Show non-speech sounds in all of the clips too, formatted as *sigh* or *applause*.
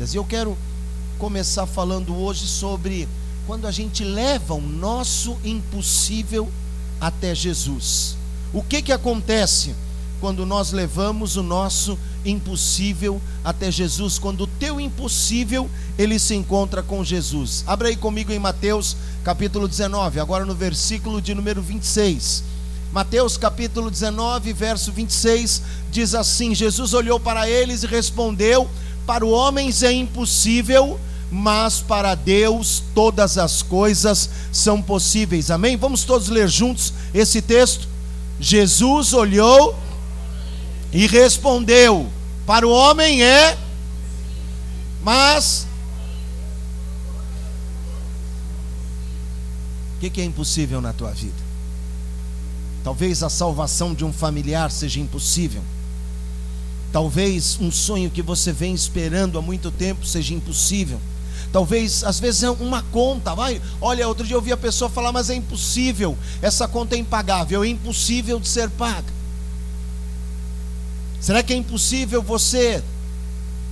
E eu quero começar falando hoje sobre quando a gente leva o nosso impossível até Jesus. O que que acontece quando nós levamos o nosso impossível até Jesus? Quando o teu impossível ele se encontra com Jesus. Abra aí comigo em Mateus capítulo 19, agora no versículo de número 26. Mateus capítulo 19, verso 26 diz assim: Jesus olhou para eles e respondeu: para o homem é impossível, mas para Deus todas as coisas são possíveis. Amém? Vamos todos ler juntos esse texto. Jesus olhou e respondeu: Para o homem é, mas. O que, que é impossível na tua vida? Talvez a salvação de um familiar seja impossível Talvez um sonho que você vem esperando há muito tempo seja impossível. Talvez, às vezes, é uma conta. Vai, olha, outro dia eu ouvi a pessoa falar, mas é impossível, essa conta é impagável, é impossível de ser paga. Será que é impossível você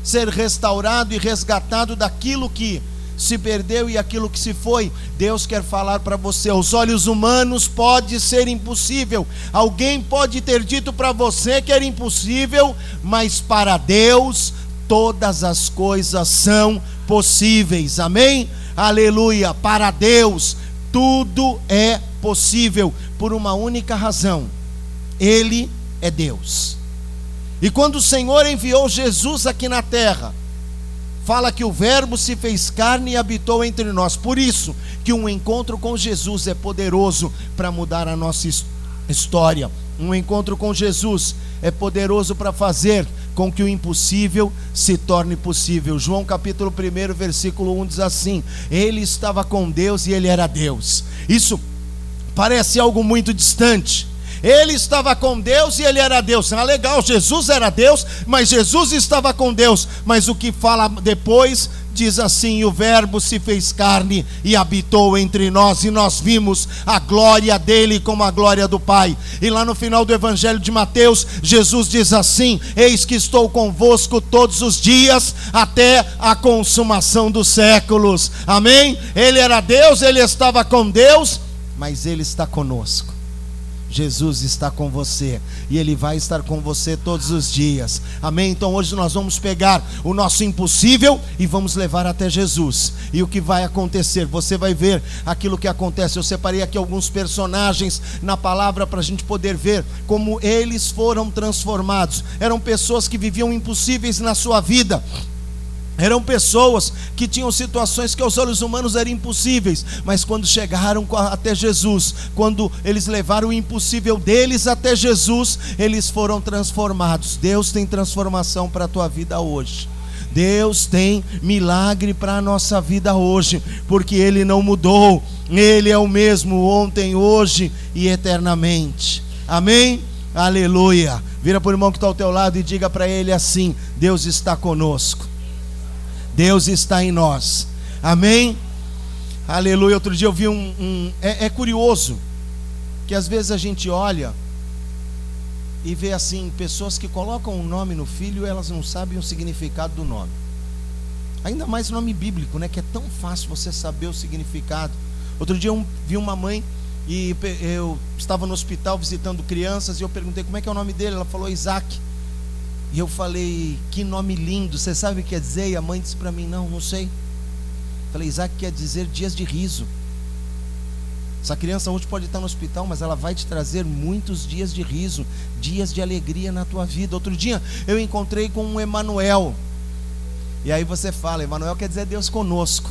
ser restaurado e resgatado daquilo que se perdeu e aquilo que se foi. Deus quer falar para você. Aos olhos humanos pode ser impossível. Alguém pode ter dito para você que era impossível, mas para Deus todas as coisas são possíveis. Amém? Aleluia. Para Deus tudo é possível por uma única razão. Ele é Deus. E quando o Senhor enviou Jesus aqui na terra, fala que o Verbo se fez carne e habitou entre nós. Por isso que um encontro com Jesus é poderoso para mudar a nossa história. Um encontro com Jesus é poderoso para fazer com que o impossível se torne possível. João capítulo 1, versículo 1 diz assim: Ele estava com Deus e ele era Deus. Isso parece algo muito distante ele estava com Deus e ele era Deus. Ah, legal, Jesus era Deus, mas Jesus estava com Deus. Mas o que fala depois diz assim: o Verbo se fez carne e habitou entre nós, e nós vimos a glória dele como a glória do Pai. E lá no final do Evangelho de Mateus, Jesus diz assim: Eis que estou convosco todos os dias, até a consumação dos séculos. Amém? Ele era Deus, ele estava com Deus, mas ele está conosco. Jesus está com você e Ele vai estar com você todos os dias. Amém? Então hoje nós vamos pegar o nosso impossível e vamos levar até Jesus. E o que vai acontecer? Você vai ver aquilo que acontece. Eu separei aqui alguns personagens na palavra para a gente poder ver como eles foram transformados. Eram pessoas que viviam impossíveis na sua vida eram pessoas que tinham situações que aos olhos humanos eram impossíveis, mas quando chegaram até Jesus, quando eles levaram o impossível deles até Jesus, eles foram transformados. Deus tem transformação para a tua vida hoje. Deus tem milagre para a nossa vida hoje, porque Ele não mudou, Ele é o mesmo ontem, hoje e eternamente. Amém? Aleluia. Vira para o irmão que está ao teu lado e diga para ele assim: Deus está conosco. Deus está em nós. Amém? Aleluia. Outro dia eu vi um. um é, é curioso que às vezes a gente olha e vê assim, pessoas que colocam um nome no filho, elas não sabem o significado do nome. Ainda mais nome bíblico, né? Que é tão fácil você saber o significado. Outro dia eu vi uma mãe e eu estava no hospital visitando crianças e eu perguntei como é que é o nome dele. Ela falou Isaac. E eu falei, que nome lindo, você sabe o que quer dizer? E a mãe disse para mim, não, não sei. Falei, Isaac quer dizer dias de riso. Essa criança hoje pode estar no hospital, mas ela vai te trazer muitos dias de riso, dias de alegria na tua vida. Outro dia eu encontrei com um Emanuel. E aí você fala, Emanuel quer dizer Deus conosco.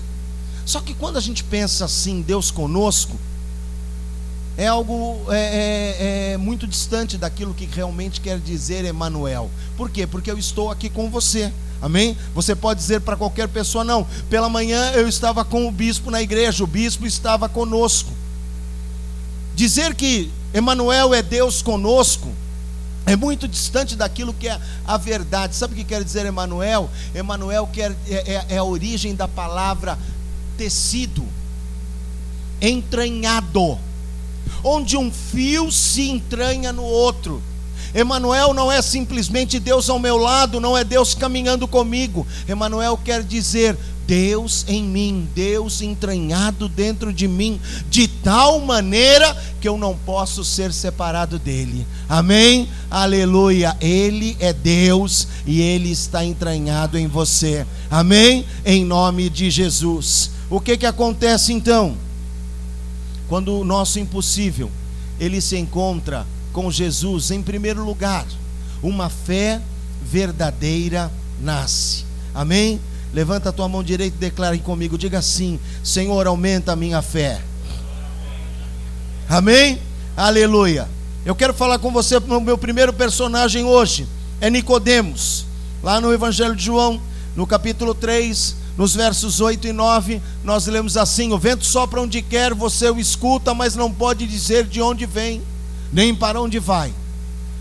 Só que quando a gente pensa assim, Deus conosco, é algo é, é, é, muito distante daquilo que realmente quer dizer Emmanuel. Por quê? Porque eu estou aqui com você. Amém? Você pode dizer para qualquer pessoa, não. Pela manhã eu estava com o bispo na igreja, o bispo estava conosco. Dizer que Emmanuel é Deus conosco é muito distante daquilo que é a verdade. Sabe o que quer dizer Emmanuel? Emmanuel quer, é, é, é a origem da palavra tecido, entranhado onde um fio se entranha no outro. Emanuel não é simplesmente Deus ao meu lado, não é Deus caminhando comigo. Emanuel quer dizer Deus em mim, Deus entranhado dentro de mim, de tal maneira que eu não posso ser separado dele. Amém? Aleluia. Ele é Deus e ele está entranhado em você. Amém? Em nome de Jesus. O que que acontece então? Quando o nosso impossível ele se encontra com Jesus, em primeiro lugar, uma fé verdadeira nasce. Amém? Levanta a tua mão direita e declare comigo. Diga assim: Senhor, aumenta a minha fé. Amém? Aleluia. Eu quero falar com você no meu primeiro personagem hoje. É Nicodemos. Lá no Evangelho de João, no capítulo 3, nos versos 8 e 9, nós lemos assim: O vento sopra onde quer, você o escuta, mas não pode dizer de onde vem, nem para onde vai.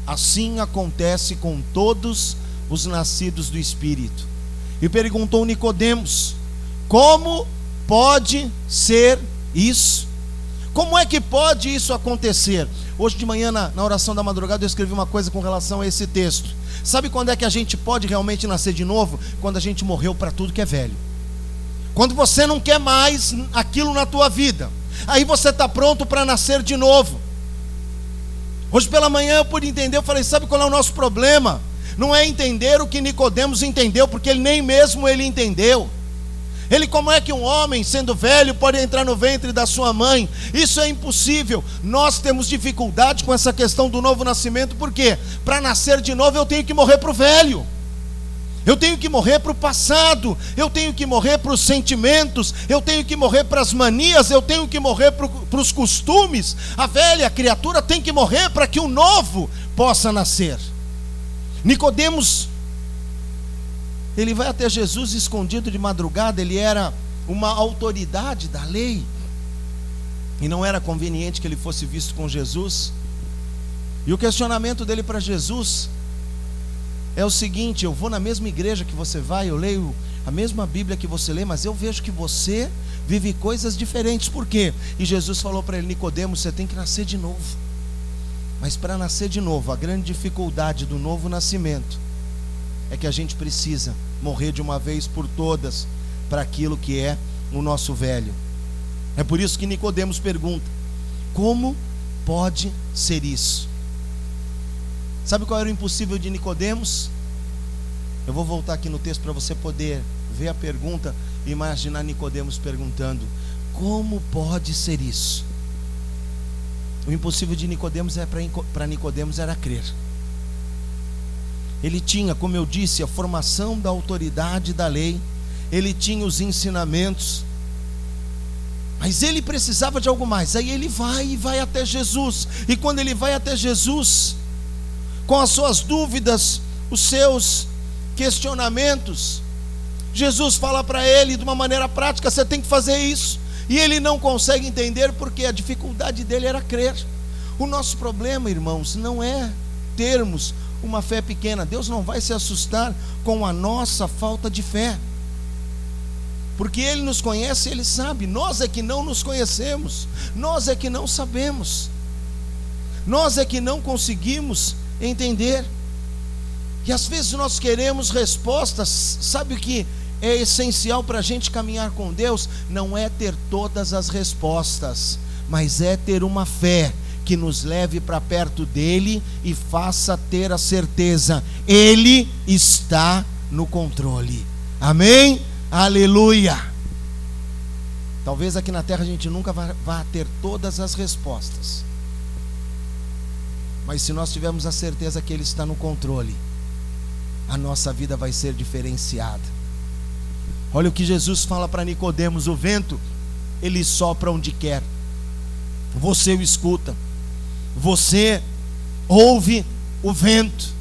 Assim acontece com todos os nascidos do Espírito e perguntou Nicodemos: Como pode ser isso? Como é que pode isso acontecer? Hoje de manhã, na, na, oração da madrugada, eu escrevi uma coisa com relação a esse texto. Sabe quando é que a gente pode realmente nascer de novo? Quando a gente morreu para tudo que é velho. Quando você não quer mais aquilo na tua vida. Aí você está pronto para nascer de novo. Hoje pela manhã eu pude entender, eu falei, sabe qual é o nosso problema? não é entender o que Nicodemos entendeu, porque ele nem mesmo ele entendeu. Ele, como é que um homem, sendo velho, pode entrar no ventre da sua mãe? Isso é impossível. Nós temos dificuldade com essa questão do novo nascimento, porque para nascer de novo eu tenho que morrer para o velho. Eu tenho que morrer para o passado, eu tenho que morrer para os sentimentos, eu tenho que morrer para as manias, eu tenho que morrer para os costumes. A velha criatura tem que morrer para que o novo possa nascer. Nicodemos ele vai até Jesus escondido de madrugada, ele era uma autoridade da lei. E não era conveniente que ele fosse visto com Jesus. E o questionamento dele para Jesus é o seguinte: eu vou na mesma igreja que você vai, eu leio a mesma Bíblia que você lê, mas eu vejo que você vive coisas diferentes. Por quê? E Jesus falou para ele: Nicodemos, você tem que nascer de novo. Mas para nascer de novo, a grande dificuldade do novo nascimento é que a gente precisa morrer de uma vez por todas para aquilo que é o nosso velho. É por isso que Nicodemos pergunta: como pode ser isso? Sabe qual era o impossível de Nicodemos? Eu vou voltar aqui no texto para você poder ver a pergunta e imaginar Nicodemos perguntando: como pode ser isso? O impossível de Nicodemos é para Nicodemos era crer. Ele tinha, como eu disse, a formação da autoridade da lei, ele tinha os ensinamentos, mas ele precisava de algo mais. Aí ele vai e vai até Jesus. E quando ele vai até Jesus, com as suas dúvidas, os seus questionamentos, Jesus fala para ele de uma maneira prática: você tem que fazer isso. E ele não consegue entender porque a dificuldade dele era crer. O nosso problema, irmãos, não é termos uma fé pequena. Deus não vai se assustar com a nossa falta de fé. Porque Ele nos conhece, Ele sabe. Nós é que não nos conhecemos. Nós é que não sabemos. Nós é que não conseguimos entender. E às vezes nós queremos respostas. Sabe o que é essencial para a gente caminhar com Deus não é ter todas as respostas, mas é ter uma fé que nos leve para perto dele e faça ter a certeza, ele está no controle. Amém? Aleluia. Talvez aqui na terra a gente nunca vá ter todas as respostas. Mas se nós tivermos a certeza que Ele está no controle, a nossa vida vai ser diferenciada. Olha o que Jesus fala para Nicodemos: o vento, ele sopra onde quer. Você o escuta. Você ouve o vento,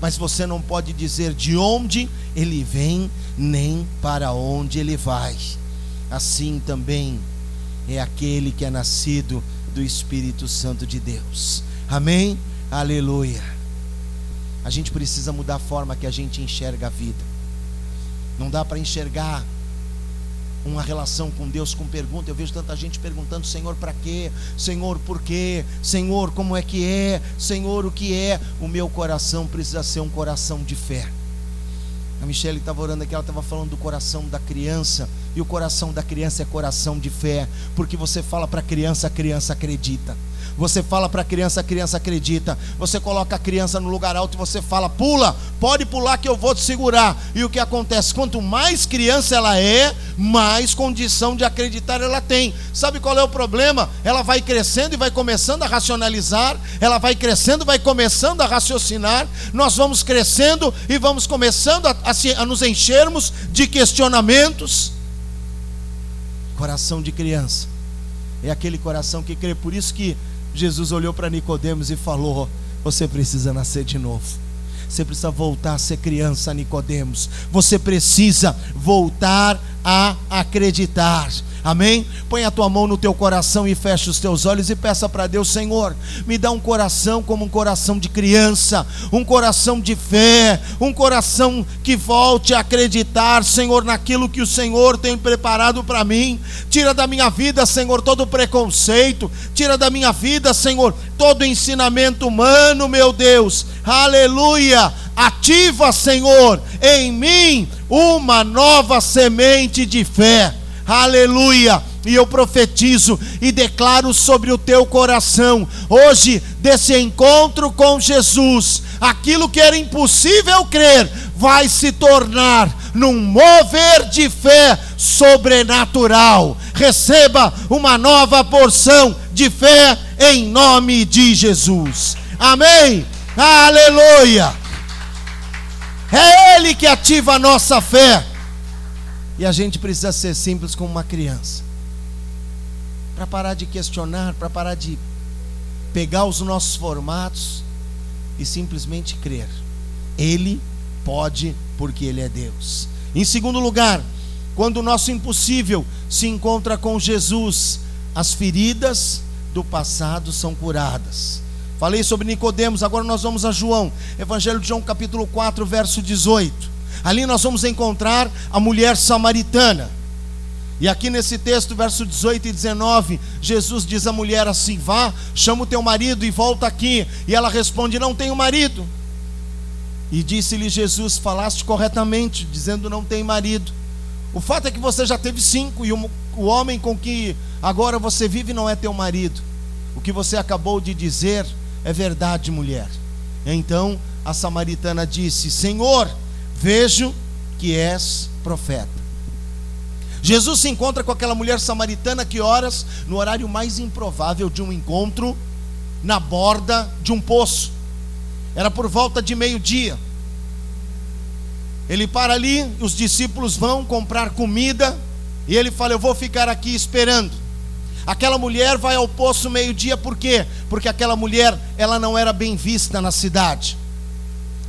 mas você não pode dizer de onde ele vem, nem para onde ele vai. Assim também é aquele que é nascido do Espírito Santo de Deus. Amém? Aleluia. A gente precisa mudar a forma que a gente enxerga a vida. Não dá para enxergar uma relação com Deus com pergunta. Eu vejo tanta gente perguntando: Senhor, para quê? Senhor, por quê? Senhor, como é que é? Senhor, o que é? O meu coração precisa ser um coração de fé. A Michelle estava orando aqui, ela estava falando do coração da criança. E o coração da criança é coração de fé, porque você fala para a criança, a criança acredita. Você fala para a criança, a criança acredita. Você coloca a criança no lugar alto e você fala: pula, pode pular que eu vou te segurar. E o que acontece? Quanto mais criança ela é, mais condição de acreditar ela tem. Sabe qual é o problema? Ela vai crescendo e vai começando a racionalizar, ela vai crescendo, vai começando a raciocinar. Nós vamos crescendo e vamos começando a, a, a nos enchermos de questionamentos. Coração de criança é aquele coração que crê. Por isso que Jesus olhou para Nicodemos e falou: Você precisa nascer de novo. Você precisa voltar a ser criança, Nicodemos. Você precisa voltar a acreditar. Amém? Põe a tua mão no teu coração e fecha os teus olhos e peça para Deus, Senhor, me dá um coração como um coração de criança, um coração de fé, um coração que volte a acreditar, Senhor, naquilo que o Senhor tem preparado para mim. Tira da minha vida, Senhor, todo preconceito, tira da minha vida, Senhor, todo ensinamento humano, meu Deus. Aleluia! Ativa, Senhor, em mim uma nova semente de fé aleluia. E eu profetizo e declaro sobre o teu coração, hoje, desse encontro com Jesus, aquilo que era impossível crer, vai se tornar num mover de fé sobrenatural. Receba uma nova porção de fé em nome de Jesus. Amém. Aleluia. É Ele que ativa a nossa fé. E a gente precisa ser simples como uma criança. Para parar de questionar, para parar de pegar os nossos formatos e simplesmente crer. Ele pode porque ele é Deus. Em segundo lugar, quando o nosso impossível se encontra com Jesus, as feridas do passado são curadas. Falei sobre Nicodemos, agora nós vamos a João. Evangelho de João capítulo 4, verso 18. Ali nós vamos encontrar a mulher samaritana. E aqui nesse texto, verso 18 e 19, Jesus diz à mulher assim: Vá, chama o teu marido e volta aqui. E ela responde: Não tenho marido. E disse-lhe Jesus: Falaste corretamente, dizendo não tem marido. O fato é que você já teve cinco, e o, o homem com que agora você vive não é teu marido. O que você acabou de dizer é verdade, mulher. Então a samaritana disse: Senhor, Vejo que és profeta. Jesus se encontra com aquela mulher samaritana que horas no horário mais improvável de um encontro na borda de um poço. Era por volta de meio-dia. Ele para ali, os discípulos vão comprar comida e ele fala: Eu vou ficar aqui esperando. Aquela mulher vai ao poço meio-dia, por quê? Porque aquela mulher, ela não era bem vista na cidade.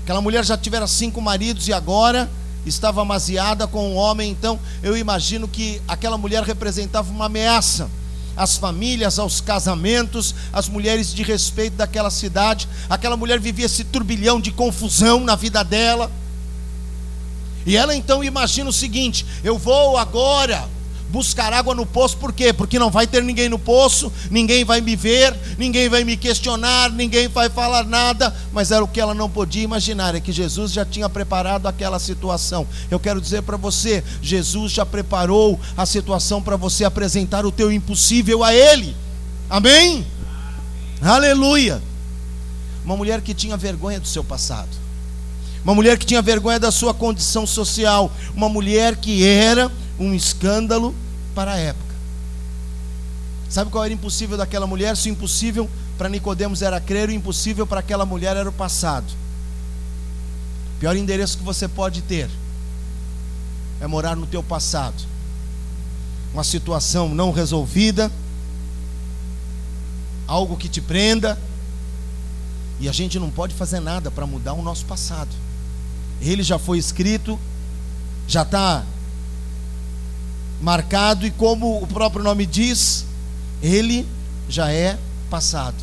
Aquela mulher já tivera cinco maridos e agora estava amaziada com um homem, então eu imagino que aquela mulher representava uma ameaça às famílias, aos casamentos, às mulheres de respeito daquela cidade. Aquela mulher vivia esse turbilhão de confusão na vida dela. E ela então imagina o seguinte: eu vou agora buscar água no poço, por quê? Porque não vai ter ninguém no poço, ninguém vai me ver, ninguém vai me questionar, ninguém vai falar nada, mas era o que ela não podia imaginar, é que Jesus já tinha preparado aquela situação. Eu quero dizer para você, Jesus já preparou a situação para você apresentar o teu impossível a Ele. Amém? Aleluia. Uma mulher que tinha vergonha do seu passado. Uma mulher que tinha vergonha da sua condição social, uma mulher que era um escândalo para a época. Sabe qual era impossível daquela mulher? Se o impossível para Nicodemos era crer, o impossível para aquela mulher era o passado. O pior endereço que você pode ter é morar no teu passado. Uma situação não resolvida, algo que te prenda, e a gente não pode fazer nada para mudar o nosso passado. Ele já foi escrito, já está marcado, e como o próprio nome diz, ele já é passado.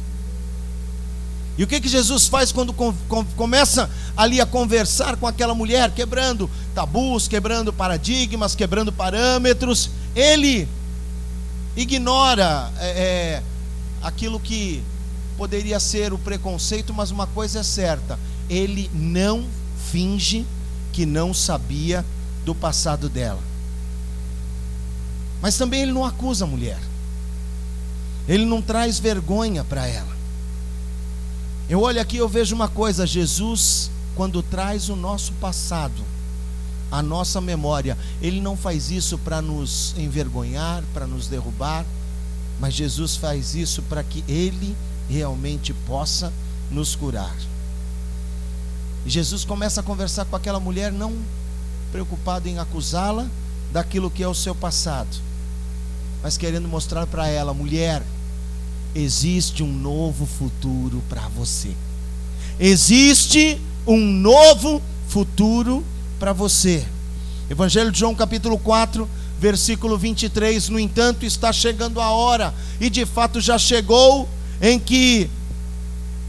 E o que, que Jesus faz quando com, com, começa ali a conversar com aquela mulher, quebrando tabus, quebrando paradigmas, quebrando parâmetros. Ele ignora é, é, aquilo que poderia ser o preconceito, mas uma coisa é certa: ele não finge que não sabia do passado dela. Mas também ele não acusa a mulher. Ele não traz vergonha para ela. Eu olho aqui, eu vejo uma coisa, Jesus, quando traz o nosso passado, a nossa memória, ele não faz isso para nos envergonhar, para nos derrubar, mas Jesus faz isso para que ele realmente possa nos curar. E Jesus começa a conversar com aquela mulher, não preocupado em acusá-la daquilo que é o seu passado, mas querendo mostrar para ela, mulher, existe um novo futuro para você. Existe um novo futuro para você. Evangelho de João, capítulo 4, versículo 23. No entanto, está chegando a hora, e de fato já chegou, em que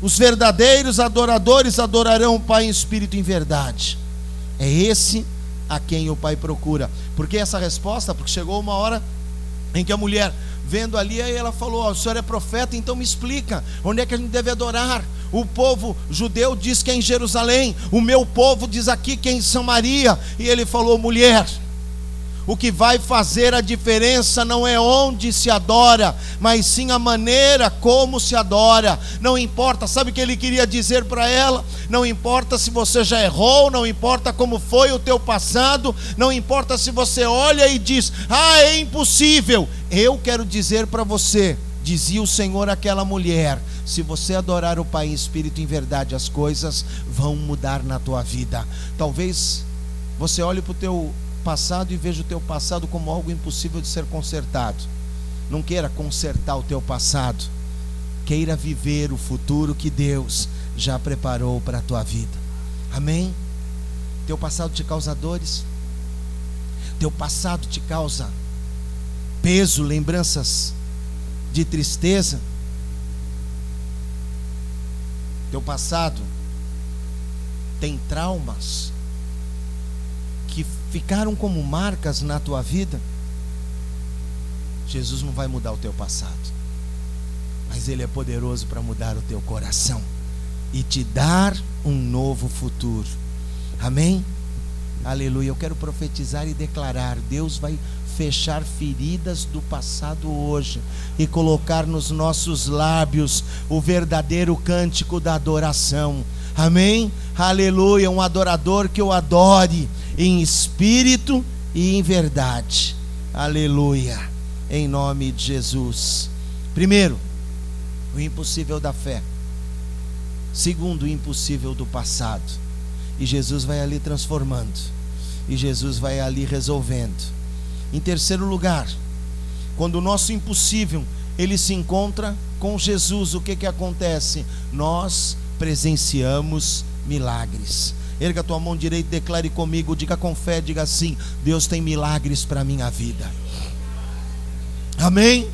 os verdadeiros adoradores adorarão o Pai em espírito e em verdade. É esse a quem o Pai procura. Por que essa resposta? Porque chegou uma hora em que a mulher, vendo ali, aí ela falou: oh, O senhor é profeta, então me explica, onde é que a gente deve adorar? O povo judeu diz que é em Jerusalém, o meu povo diz aqui que é em Samaria. E ele falou: Mulher, o que vai fazer a diferença não é onde se adora, mas sim a maneira como se adora. Não importa, sabe o que ele queria dizer para ela? Não importa se você já errou, não importa como foi o teu passado, não importa se você olha e diz: "Ah, é impossível". Eu quero dizer para você, dizia o Senhor àquela mulher: se você adorar o Pai em espírito e em verdade, as coisas vão mudar na tua vida. Talvez você olhe para o teu passado e veja o teu passado como algo impossível de ser consertado. Não queira consertar o teu passado. Queira viver o futuro que Deus já preparou para a tua vida. Amém? Teu passado te causa dores. Teu passado te causa peso, lembranças de tristeza. Teu passado tem traumas ficaram como marcas na tua vida, Jesus não vai mudar o teu passado, mas Ele é poderoso para mudar o teu coração e te dar um novo futuro. Amém? Aleluia. Eu quero profetizar e declarar: Deus vai fechar feridas do passado hoje e colocar nos nossos lábios o verdadeiro cântico da adoração. Amém? Aleluia. Um adorador que eu adore em espírito e em verdade. Aleluia. Em nome de Jesus. Primeiro, o impossível da fé. Segundo, o impossível do passado. E Jesus vai ali transformando. E Jesus vai ali resolvendo. Em terceiro lugar, quando o nosso impossível ele se encontra com Jesus, o que que acontece? Nós presenciamos milagres. Erga tua mão direita, declare comigo, diga com fé, diga assim: Deus tem milagres para a minha vida. Amém?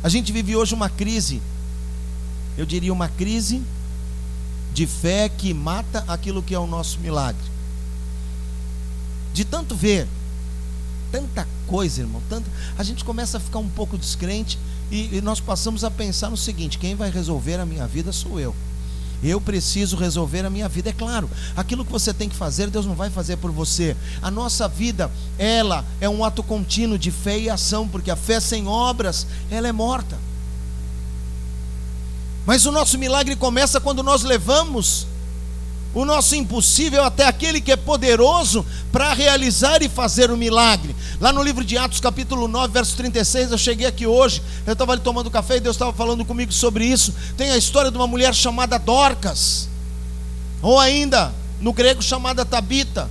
A gente vive hoje uma crise, eu diria uma crise de fé que mata aquilo que é o nosso milagre. De tanto ver, tanta coisa, irmão, tanto, a gente começa a ficar um pouco descrente e, e nós passamos a pensar no seguinte: quem vai resolver a minha vida sou eu. Eu preciso resolver a minha vida. É claro, aquilo que você tem que fazer, Deus não vai fazer por você. A nossa vida, ela é um ato contínuo de fé e ação, porque a fé sem obras, ela é morta. Mas o nosso milagre começa quando nós levamos o nosso impossível até aquele que é poderoso para realizar e fazer o milagre. Lá no livro de Atos, capítulo 9, verso 36, eu cheguei aqui hoje, eu estava ali tomando café e Deus estava falando comigo sobre isso. Tem a história de uma mulher chamada Dorcas, ou ainda no grego chamada Tabita.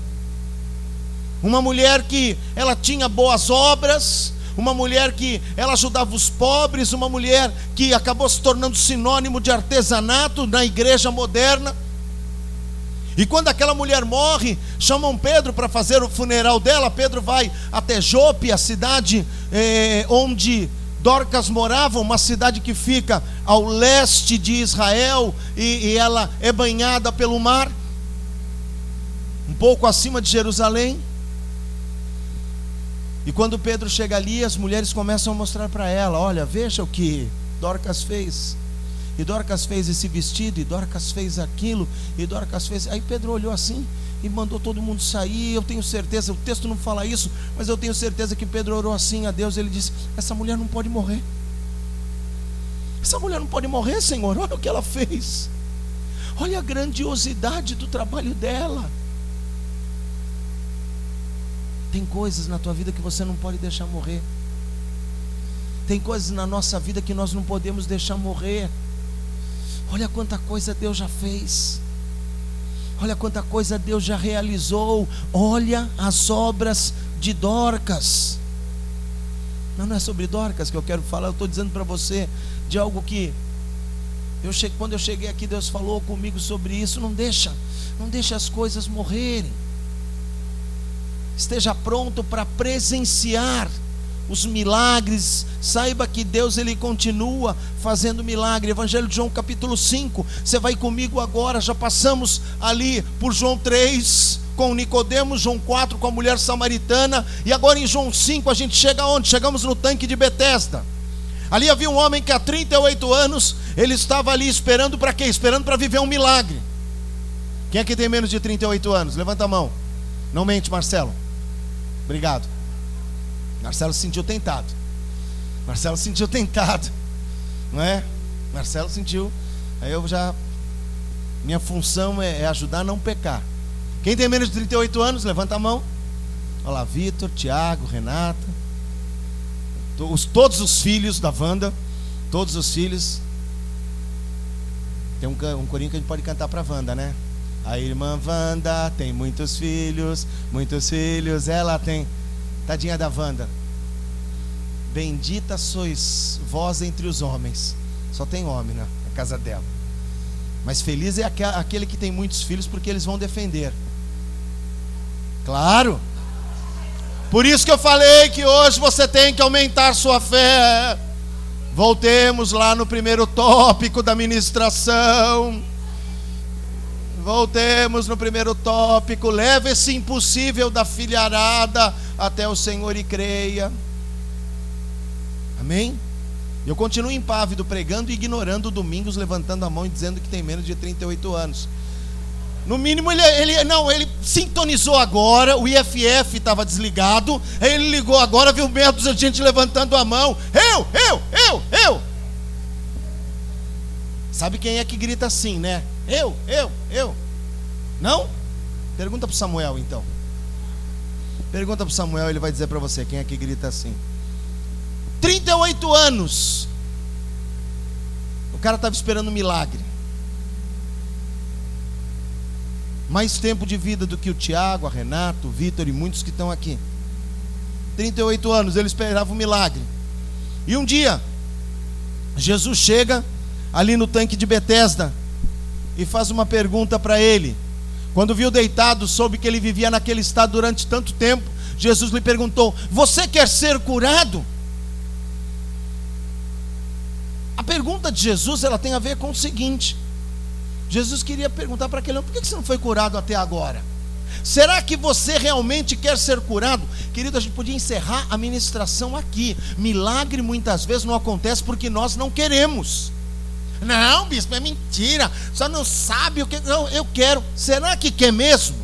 Uma mulher que ela tinha boas obras, uma mulher que ela ajudava os pobres, uma mulher que acabou se tornando sinônimo de artesanato na igreja moderna. E quando aquela mulher morre, chamam Pedro para fazer o funeral dela. Pedro vai até Jope, a cidade eh, onde Dorcas morava, uma cidade que fica ao leste de Israel e, e ela é banhada pelo mar. um pouco acima de Jerusalém. E quando Pedro chega ali, as mulheres começam a mostrar para ela: olha, veja o que Dorcas fez. E Dorcas fez esse vestido, e Dorcas fez aquilo, e Dorcas fez. Aí Pedro olhou assim e mandou todo mundo sair. Eu tenho certeza, o texto não fala isso, mas eu tenho certeza que Pedro orou assim a Deus. Ele disse: Essa mulher não pode morrer. Essa mulher não pode morrer, Senhor. Olha o que ela fez. Olha a grandiosidade do trabalho dela. Tem coisas na tua vida que você não pode deixar morrer. Tem coisas na nossa vida que nós não podemos deixar morrer. Olha quanta coisa Deus já fez. Olha quanta coisa Deus já realizou. Olha as obras de Dorcas. Não, não é sobre Dorcas que eu quero falar, eu estou dizendo para você de algo que eu cheguei, quando eu cheguei aqui, Deus falou comigo sobre isso. Não deixa, não deixa as coisas morrerem. Esteja pronto para presenciar os milagres. Saiba que Deus ele continua fazendo milagre. Evangelho de João capítulo 5. Você vai comigo agora, já passamos ali por João 3 com Nicodemos, João 4 com a mulher samaritana e agora em João 5 a gente chega onde? Chegamos no tanque de Betesda. Ali havia um homem que há 38 anos ele estava ali esperando para quê? Esperando para viver um milagre. Quem é que tem menos de 38 anos? Levanta a mão. Não mente, Marcelo. Obrigado. Marcelo se sentiu tentado. Marcelo se sentiu tentado. Não é? Marcelo sentiu. Aí eu já. Minha função é, é ajudar a não pecar. Quem tem menos de 38 anos, levanta a mão. Olha lá, Vitor, Tiago, Renata. Os, todos os filhos da Wanda. Todos os filhos. Tem um, um corinho que a gente pode cantar para a Wanda, né? A irmã Wanda tem muitos filhos, muitos filhos, ela tem. Tadinha da Wanda. Bendita sois vós entre os homens. Só tem homem na casa dela. Mas feliz é aquele que tem muitos filhos, porque eles vão defender. Claro. Por isso que eu falei que hoje você tem que aumentar sua fé. Voltemos lá no primeiro tópico da ministração. Voltemos no primeiro tópico. Leve esse impossível da filharada até o Senhor e creia. Amém? Eu continuo impávido pregando e ignorando domingos, levantando a mão e dizendo que tem menos de 38 anos. No mínimo, ele, ele não, ele sintonizou agora, o IFF estava desligado, ele ligou agora, viu meia de gente levantando a mão. Eu, eu, eu, eu. Sabe quem é que grita assim, né? Eu, eu, eu. Não? Pergunta para Samuel então. Pergunta para Samuel, ele vai dizer para você quem é que grita assim. 38 anos. O cara estava esperando um milagre. Mais tempo de vida do que o Tiago, a Renato, o Vitor e muitos que estão aqui. 38 anos, ele esperava um milagre. E um dia, Jesus chega ali no tanque de Betesda e faz uma pergunta para ele. Quando viu deitado, soube que ele vivia naquele estado durante tanto tempo. Jesus lhe perguntou: Você quer ser curado? A pergunta de Jesus ela tem a ver com o seguinte: Jesus queria perguntar para aquele homem: por que você não foi curado até agora? Será que você realmente quer ser curado? Querido, a gente podia encerrar a ministração aqui. Milagre muitas vezes não acontece porque nós não queremos. Não, bispo, é mentira. Só não sabe o que. Não, eu quero. Será que quer mesmo?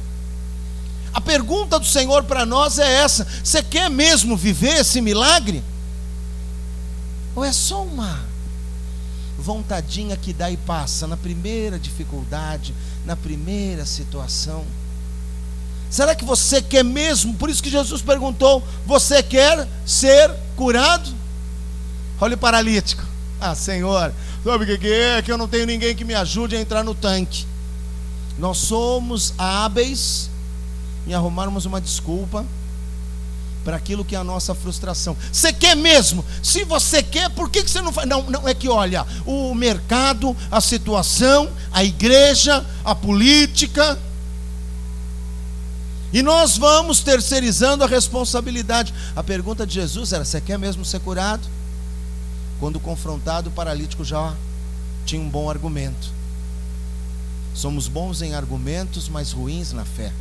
A pergunta do Senhor para nós é essa: você quer mesmo viver esse milagre? Ou é só uma vontadinha que dá e passa na primeira dificuldade, na primeira situação? Será que você quer mesmo? Por isso que Jesus perguntou: Você quer ser curado? Olha o paralítico. Ah, Senhor, sabe o que é? Que eu não tenho ninguém que me ajude a entrar no tanque. Nós somos hábeis em arrumarmos uma desculpa para aquilo que é a nossa frustração. Você quer mesmo? Se você quer, por que você não faz? Não, não é que olha, o mercado, a situação, a igreja, a política. E nós vamos terceirizando a responsabilidade. A pergunta de Jesus era: você quer mesmo ser curado? Quando confrontado, o paralítico já tinha um bom argumento. Somos bons em argumentos, mas ruins na fé.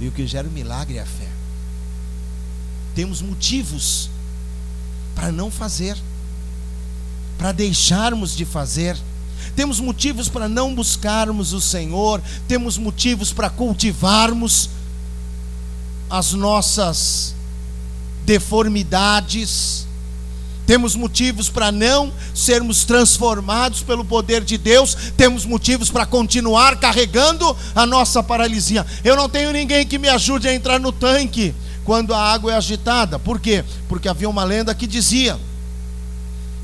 E o que gera o milagre é a fé. Temos motivos para não fazer, para deixarmos de fazer. Temos motivos para não buscarmos o Senhor, temos motivos para cultivarmos as nossas deformidades, temos motivos para não sermos transformados pelo poder de Deus, temos motivos para continuar carregando a nossa paralisia. Eu não tenho ninguém que me ajude a entrar no tanque quando a água é agitada. Por quê? Porque havia uma lenda que dizia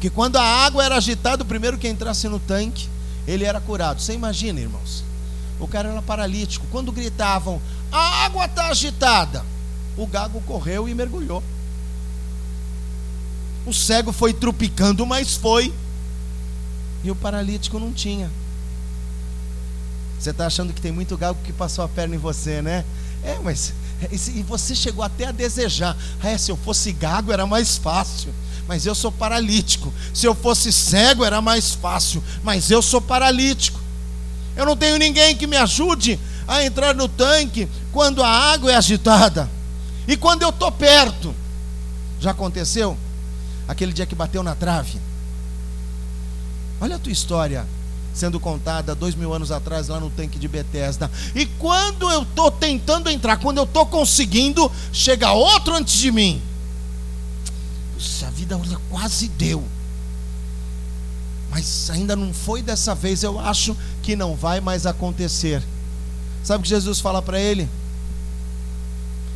que quando a água era agitada, o primeiro que entrasse no tanque, ele era curado. Você imagina, irmãos? O cara era paralítico. Quando gritavam, a água está agitada, o gago correu e mergulhou. O cego foi trupicando, mas foi. E o paralítico não tinha. Você está achando que tem muito gago que passou a perna em você, né? É, mas. E você chegou até a desejar. É, se eu fosse gago era mais fácil. Mas eu sou paralítico. Se eu fosse cego era mais fácil. Mas eu sou paralítico. Eu não tenho ninguém que me ajude a entrar no tanque quando a água é agitada. E quando eu estou perto. Já aconteceu? Aquele dia que bateu na trave. Olha a tua história sendo contada dois mil anos atrás lá no tanque de Bethesda. E quando eu estou tentando entrar, quando eu estou conseguindo, chega outro antes de mim. Puxa, a vida quase deu. Mas ainda não foi dessa vez, eu acho que não vai mais acontecer. Sabe o que Jesus fala para ele?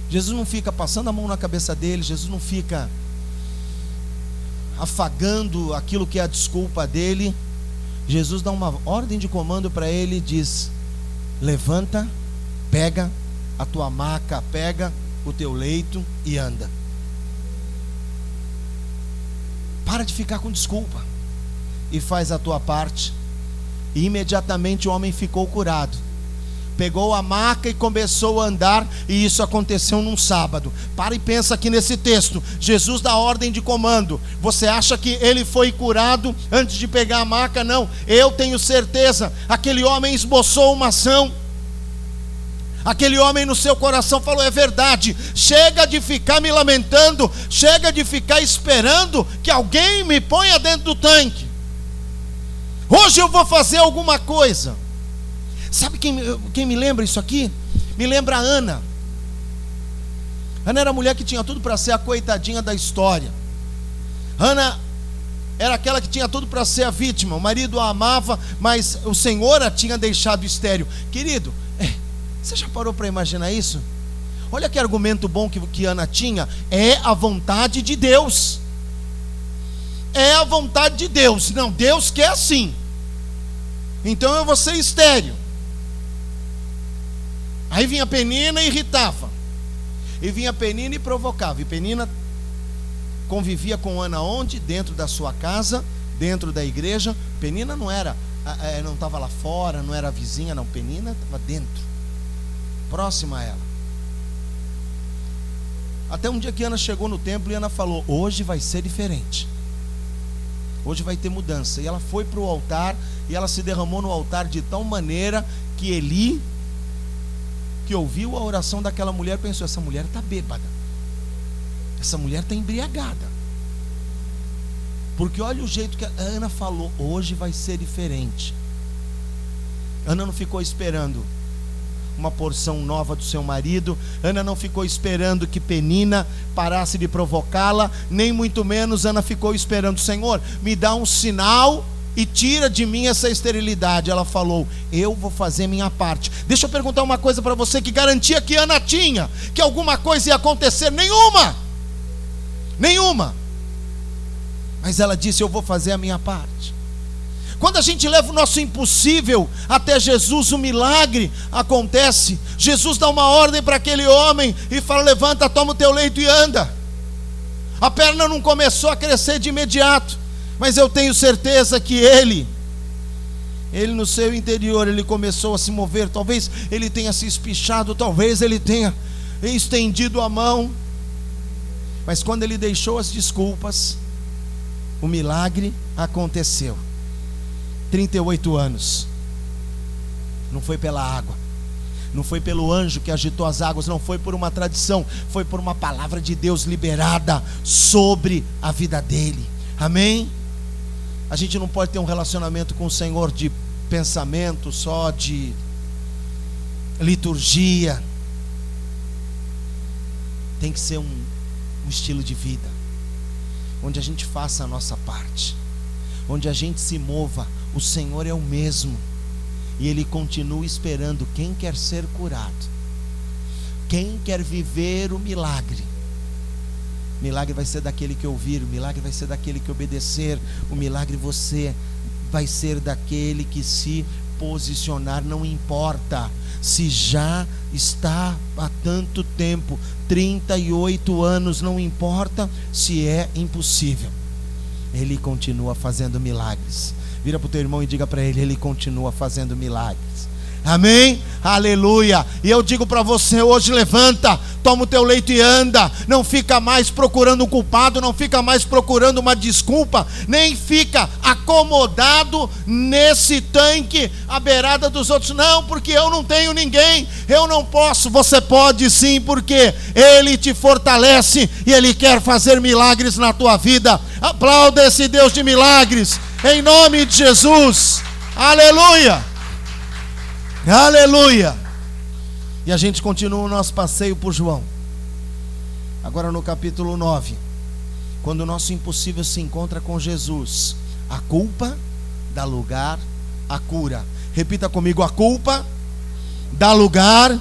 Jesus não fica passando a mão na cabeça dele, Jesus não fica afagando aquilo que é a desculpa dele, Jesus dá uma ordem de comando para ele e diz: levanta, pega a tua maca, pega o teu leito e anda. Para de ficar com desculpa e faz a tua parte. E imediatamente o homem ficou curado pegou a maca e começou a andar, e isso aconteceu num sábado. Para e pensa aqui nesse texto: Jesus dá ordem de comando. Você acha que ele foi curado antes de pegar a maca? Não, eu tenho certeza. Aquele homem esboçou uma ação. Aquele homem no seu coração falou: é verdade, chega de ficar me lamentando, chega de ficar esperando que alguém me ponha dentro do tanque. Hoje eu vou fazer alguma coisa. Sabe quem, quem me lembra isso aqui? Me lembra a Ana. Ana era a mulher que tinha tudo para ser a coitadinha da história. Ana era aquela que tinha tudo para ser a vítima. O marido a amava, mas o Senhor a tinha deixado estéreo. Querido, é, você já parou para imaginar isso? Olha que argumento bom que, que Ana tinha. É a vontade de Deus. É a vontade de Deus. Não, Deus quer assim. Então eu vou ser estéreo. Aí vinha Penina e irritava. E vinha Penina e provocava. E Penina convivia com Ana onde? Dentro da sua casa, dentro da igreja. Penina não era, não estava lá fora, não era vizinha, não. Penina estava dentro, próxima a ela. Até um dia que Ana chegou no templo e Ana falou: Hoje vai ser diferente. Hoje vai ter mudança. E ela foi para o altar e ela se derramou no altar de tal maneira que Eli que ouviu a oração daquela mulher pensou: essa mulher está bêbada, essa mulher está embriagada. Porque olha o jeito que a Ana falou: hoje vai ser diferente. Ana não ficou esperando uma porção nova do seu marido. Ana não ficou esperando que Penina parasse de provocá-la, nem muito menos Ana ficou esperando, Senhor, me dá um sinal e tira de mim essa esterilidade. Ela falou: Eu vou fazer minha parte. Deixa eu perguntar uma coisa para você: que garantia que Ana tinha que alguma coisa ia acontecer? Nenhuma! Nenhuma! Mas ela disse: Eu vou fazer a minha parte. Quando a gente leva o nosso impossível até Jesus, o milagre acontece. Jesus dá uma ordem para aquele homem e fala: Levanta, toma o teu leito e anda. A perna não começou a crescer de imediato mas eu tenho certeza que ele, ele no seu interior, ele começou a se mover. Talvez ele tenha se espichado, talvez ele tenha estendido a mão. Mas quando ele deixou as desculpas, o milagre aconteceu. 38 anos. Não foi pela água. não foi pelo anjo que agitou as águas, não foi por uma tradição, foi por uma palavra de Deus liberada sobre a vida dele. Amém? A gente não pode ter um relacionamento com o Senhor de pensamento só, de liturgia. Tem que ser um, um estilo de vida, onde a gente faça a nossa parte, onde a gente se mova. O Senhor é o mesmo e Ele continua esperando quem quer ser curado, quem quer viver o milagre. O milagre vai ser daquele que ouvir, o milagre vai ser daquele que obedecer, o milagre você vai ser daquele que se posicionar, não importa se já está há tanto tempo 38 anos, não importa se é impossível, ele continua fazendo milagres. Vira para o teu irmão e diga para ele: Ele continua fazendo milagres. Amém? Aleluia. E eu digo para você hoje: levanta, toma o teu leito e anda. Não fica mais procurando um culpado, não fica mais procurando uma desculpa, nem fica acomodado nesse tanque à beirada dos outros. Não, porque eu não tenho ninguém, eu não posso. Você pode sim, porque Ele te fortalece e Ele quer fazer milagres na tua vida. Aplauda esse Deus de milagres, em nome de Jesus. Aleluia. Aleluia! E a gente continua o nosso passeio por João. Agora no capítulo 9. Quando o nosso impossível se encontra com Jesus, a culpa dá lugar à cura. Repita comigo: a culpa dá lugar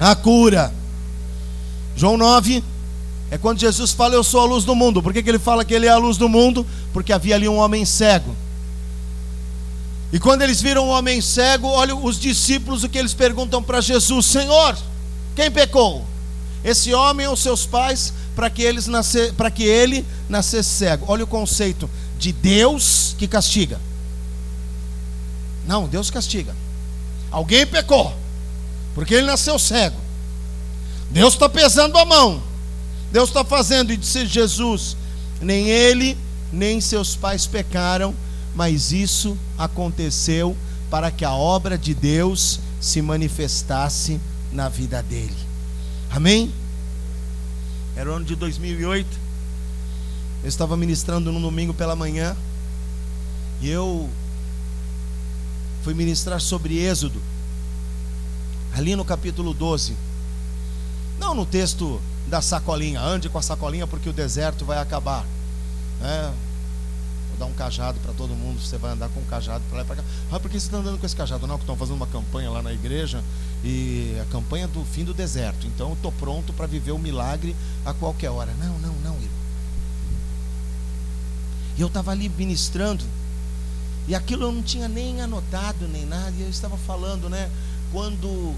à cura. João 9 é quando Jesus fala: Eu sou a luz do mundo. Por que, que ele fala que ele é a luz do mundo? Porque havia ali um homem cego. E quando eles viram o homem cego, olha os discípulos o que eles perguntam para Jesus: Senhor, quem pecou? Esse homem ou seus pais para que eles nascer, para que ele nascesse cego? Olha o conceito de Deus que castiga. Não, Deus castiga. Alguém pecou, porque ele nasceu cego. Deus está pesando a mão. Deus está fazendo, e disse Jesus: nem ele, nem seus pais pecaram mas isso aconteceu para que a obra de Deus se manifestasse na vida dele. Amém? Era o ano de 2008. Eu estava ministrando no domingo pela manhã e eu fui ministrar sobre Êxodo, ali no capítulo 12. Não no texto da sacolinha, ande com a sacolinha porque o deserto vai acabar. É, dar um cajado para todo mundo, você vai andar com um cajado para lá e para cá. Ah, por que você está andando com esse cajado? Não, que estão fazendo uma campanha lá na igreja e a campanha do fim do deserto. Então eu estou pronto para viver o milagre a qualquer hora. Não, não, não, irmão. E eu estava ali ministrando, e aquilo eu não tinha nem anotado, nem nada, e eu estava falando, né? Quando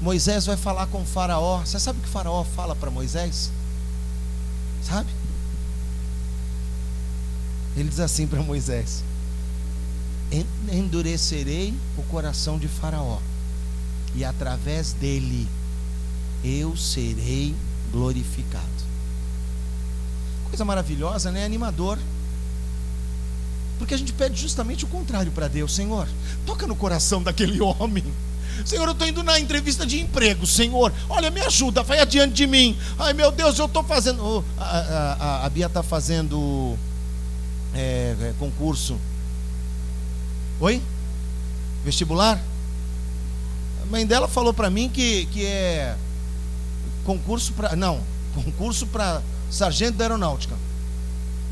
Moisés vai falar com Faraó, você sabe o que Faraó fala para Moisés? Sabe? Ele diz assim para Moisés: Endurecerei o coração de Faraó, e através dele eu serei glorificado. Coisa maravilhosa, né? Animador. Porque a gente pede justamente o contrário para Deus, Senhor. Toca no coração daquele homem. Senhor, eu estou indo na entrevista de emprego, Senhor. Olha, me ajuda, vai adiante de mim. Ai, meu Deus, eu estou fazendo. Oh, a, a, a, a Bia está fazendo é, é, concurso. Oi? Vestibular? A mãe dela falou para mim que, que é concurso para. Não, *laughs* concurso para sargento da aeronáutica.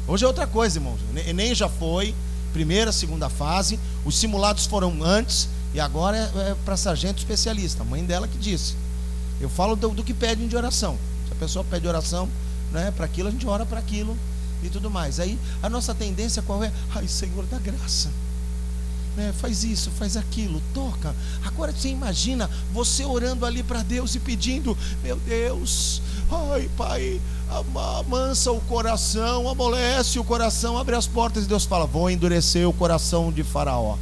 Hoje é outra coisa, irmãos. Enem já foi, primeira, segunda fase. Os simulados foram antes e agora é, é para sargento especialista. A mãe dela que disse. Eu falo do, do que pedem de oração. Se a pessoa pede oração né, para aquilo, a gente ora para aquilo e tudo mais. Aí a nossa tendência qual é? Ai, Senhor, dá graça. É, faz isso, faz aquilo, toca. Agora você imagina você orando ali para Deus e pedindo: Meu Deus, ai Pai, amansa o coração, amolece o coração, abre as portas e Deus fala: Vou endurecer o coração de Faraó.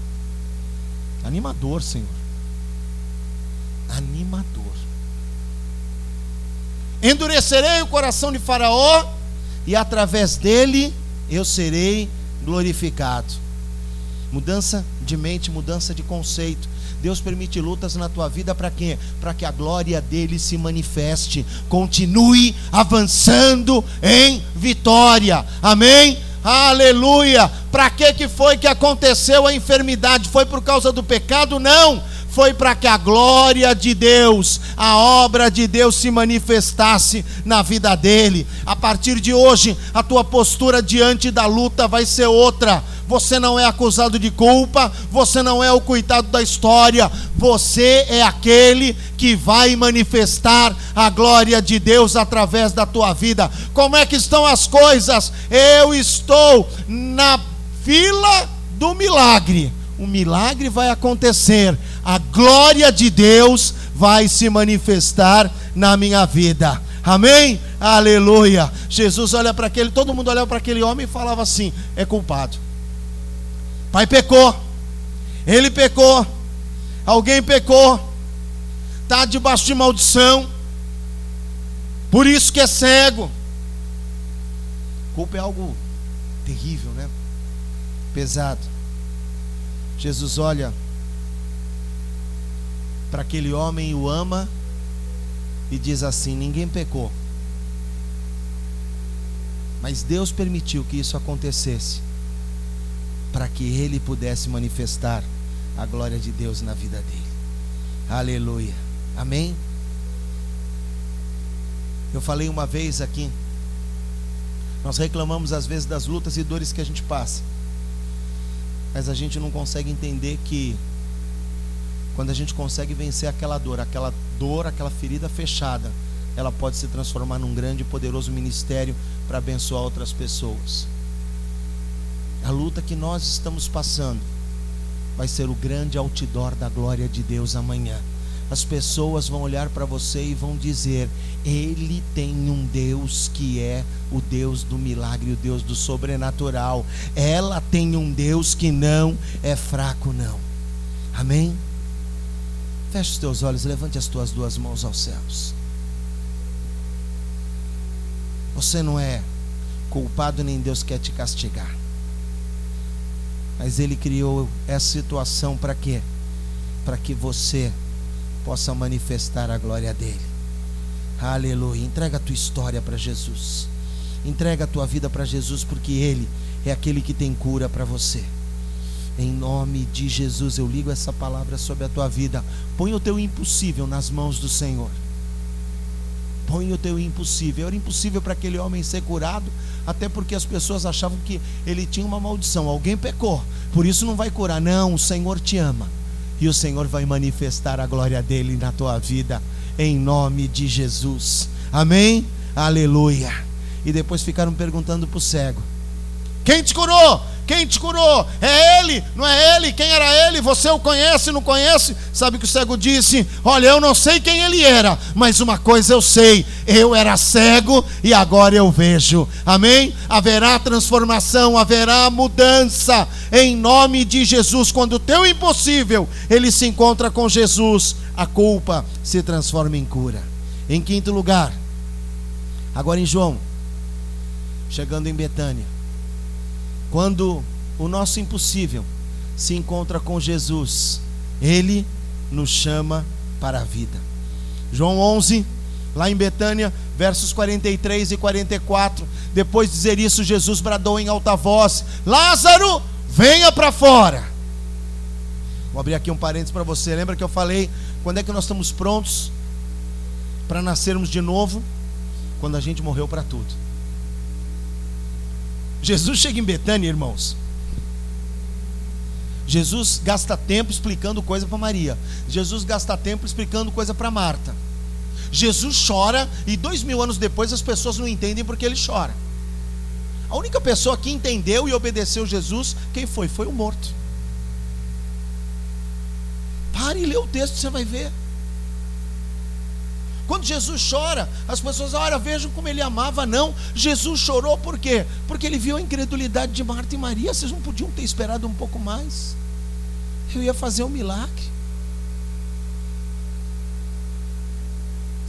Animador, Senhor. Animador. Endurecerei o coração de Faraó e através dele eu serei glorificado. Mudança de mente, mudança de conceito. Deus permite lutas na tua vida para quê? Para que a glória dele se manifeste. Continue avançando em vitória. Amém? Aleluia! Para que que foi que aconteceu a enfermidade? Foi por causa do pecado? Não foi para que a glória de Deus, a obra de Deus se manifestasse na vida dele. A partir de hoje, a tua postura diante da luta vai ser outra. Você não é acusado de culpa, você não é o coitado da história, você é aquele que vai manifestar a glória de Deus através da tua vida. Como é que estão as coisas? Eu estou na fila do milagre. O milagre vai acontecer a glória de Deus vai se manifestar na minha vida. Amém? Aleluia. Jesus olha para aquele, todo mundo olhava para aquele homem e falava assim: é culpado. Pai pecou. Ele pecou. Alguém pecou. Está debaixo de maldição. Por isso que é cego. Culpa é algo terrível, né? Pesado. Jesus olha para aquele homem o ama e diz assim: ninguém pecou. Mas Deus permitiu que isso acontecesse para que ele pudesse manifestar a glória de Deus na vida dele. Aleluia. Amém? Eu falei uma vez aqui. Nós reclamamos às vezes das lutas e dores que a gente passa. Mas a gente não consegue entender que quando a gente consegue vencer aquela dor, aquela dor, aquela ferida fechada, ela pode se transformar num grande e poderoso ministério para abençoar outras pessoas. A luta que nós estamos passando vai ser o grande outdoor da glória de Deus amanhã. As pessoas vão olhar para você e vão dizer: Ele tem um Deus que é o Deus do milagre, o Deus do sobrenatural. Ela tem um Deus que não é fraco, não. Amém? Feche os teus olhos, levante as tuas duas mãos aos céus. Você não é culpado, nem Deus quer te castigar. Mas Ele criou essa situação para quê? Para que você possa manifestar a glória dele. Aleluia. Entrega a tua história para Jesus. Entrega a tua vida para Jesus, porque Ele é aquele que tem cura para você. Em nome de Jesus, eu ligo essa palavra sobre a tua vida. Põe o teu impossível nas mãos do Senhor. Põe o teu impossível. Era impossível para aquele homem ser curado, até porque as pessoas achavam que ele tinha uma maldição. Alguém pecou, por isso não vai curar. Não, o Senhor te ama. E o Senhor vai manifestar a glória dele na tua vida, em nome de Jesus. Amém? Aleluia. E depois ficaram perguntando para o cego: Quem te curou? Quem te curou? É ele, não é ele? Quem era ele? Você o conhece, não conhece? Sabe o que o cego disse? Olha, eu não sei quem ele era, mas uma coisa eu sei: eu era cego e agora eu vejo. Amém? Haverá transformação, haverá mudança em nome de Jesus. Quando o teu impossível ele se encontra com Jesus, a culpa se transforma em cura. Em quinto lugar, agora em João, chegando em Betânia. Quando o nosso impossível se encontra com Jesus, ele nos chama para a vida. João 11, lá em Betânia, versos 43 e 44. Depois de dizer isso, Jesus bradou em alta voz: Lázaro, venha para fora. Vou abrir aqui um parênteses para você. Lembra que eu falei quando é que nós estamos prontos para nascermos de novo? Quando a gente morreu para tudo. Jesus chega em Betânia, irmãos. Jesus gasta tempo explicando coisa para Maria. Jesus gasta tempo explicando coisa para Marta. Jesus chora e dois mil anos depois as pessoas não entendem porque ele chora. A única pessoa que entendeu e obedeceu Jesus, quem foi? Foi o morto. Pare e lê o texto, você vai ver. Quando Jesus chora, as pessoas, olha, vejam como ele amava. Não, Jesus chorou por quê? Porque ele viu a incredulidade de Marta e Maria. Vocês não podiam ter esperado um pouco mais? Eu ia fazer um milagre.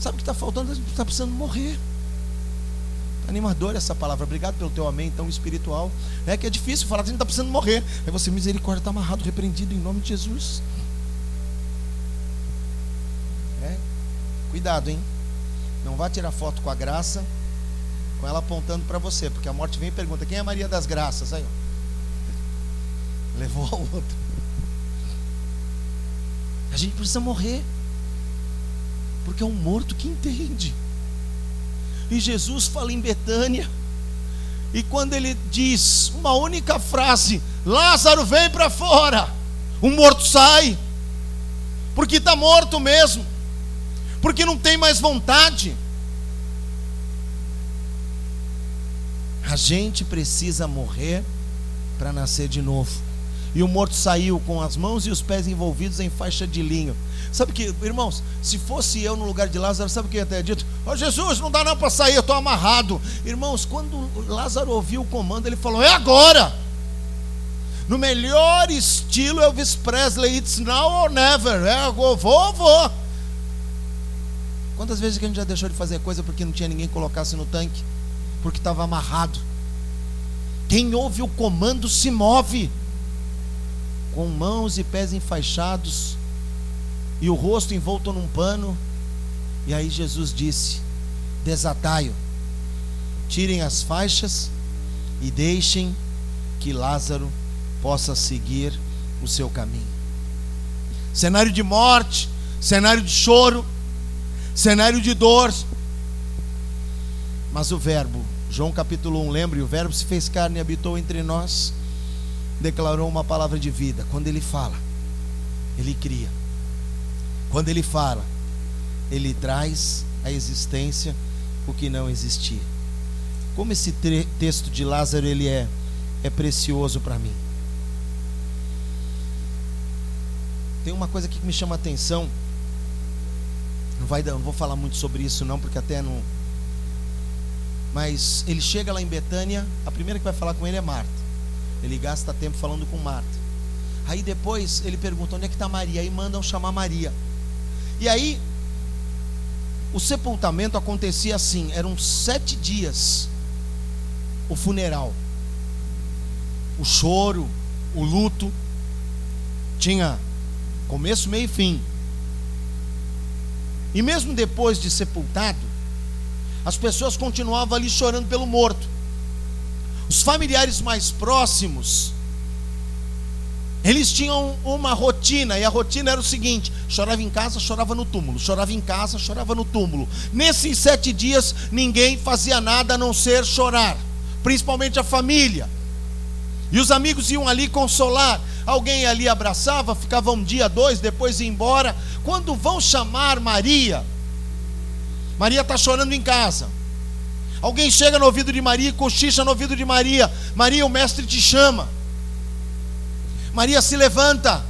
Sabe o que está faltando? Está precisando morrer. Animador essa palavra. Obrigado pelo teu amém tão espiritual. É que é difícil falar a gente está precisando morrer. Aí você, misericórdia, está amarrado, repreendido em nome de Jesus. Cuidado, hein? Não vá tirar foto com a graça, com ela apontando para você, porque a morte vem e pergunta: quem é Maria das Graças? Aí, ó. *laughs* Levou ao outro. A gente precisa morrer, porque é um morto que entende. E Jesus fala em Betânia, e quando ele diz uma única frase: Lázaro vem para fora, o morto sai, porque está morto mesmo, porque não tem mais vontade. A gente precisa morrer para nascer de novo. E o morto saiu com as mãos e os pés envolvidos em faixa de linho. Sabe que, irmãos, se fosse eu no lugar de Lázaro, sabe o que eu ia ter dito? Ó oh, Jesus, não dá não para sair, eu estou amarrado. Irmãos, quando Lázaro ouviu o comando, ele falou: É agora. No melhor estilo Elvis Presley, it's now or never. É, vou, vou. Quantas vezes que a gente já deixou de fazer coisa porque não tinha ninguém que colocasse no tanque? porque estava amarrado. Quem ouve o comando se move, com mãos e pés enfaixados, e o rosto envolto num pano. E aí Jesus disse: Desatai-o, tirem as faixas e deixem que Lázaro possa seguir o seu caminho. Cenário de morte, cenário de choro, cenário de dor, mas o Verbo, João capítulo 1, lembre, o Verbo se fez carne e habitou entre nós, declarou uma palavra de vida. Quando ele fala, ele cria. Quando ele fala, ele traz à existência o que não existia. Como esse texto de Lázaro ele é é precioso para mim. Tem uma coisa aqui que me chama a atenção. Não vai não vou falar muito sobre isso não, porque até não mas ele chega lá em Betânia, a primeira que vai falar com ele é Marta. Ele gasta tempo falando com Marta. Aí depois ele pergunta onde é que está Maria, aí mandam chamar Maria. E aí o sepultamento acontecia assim, eram sete dias o funeral, o choro, o luto, tinha começo, meio e fim. E mesmo depois de sepultado, as pessoas continuavam ali chorando pelo morto. Os familiares mais próximos, eles tinham uma rotina, e a rotina era o seguinte: chorava em casa, chorava no túmulo, chorava em casa, chorava no túmulo. Nesses sete dias, ninguém fazia nada a não ser chorar, principalmente a família. E os amigos iam ali consolar. Alguém ali abraçava, ficava um dia, dois, depois ia embora. Quando vão chamar Maria, Maria está chorando em casa. Alguém chega no ouvido de Maria, cochicha no ouvido de Maria. Maria, o mestre te chama. Maria se levanta.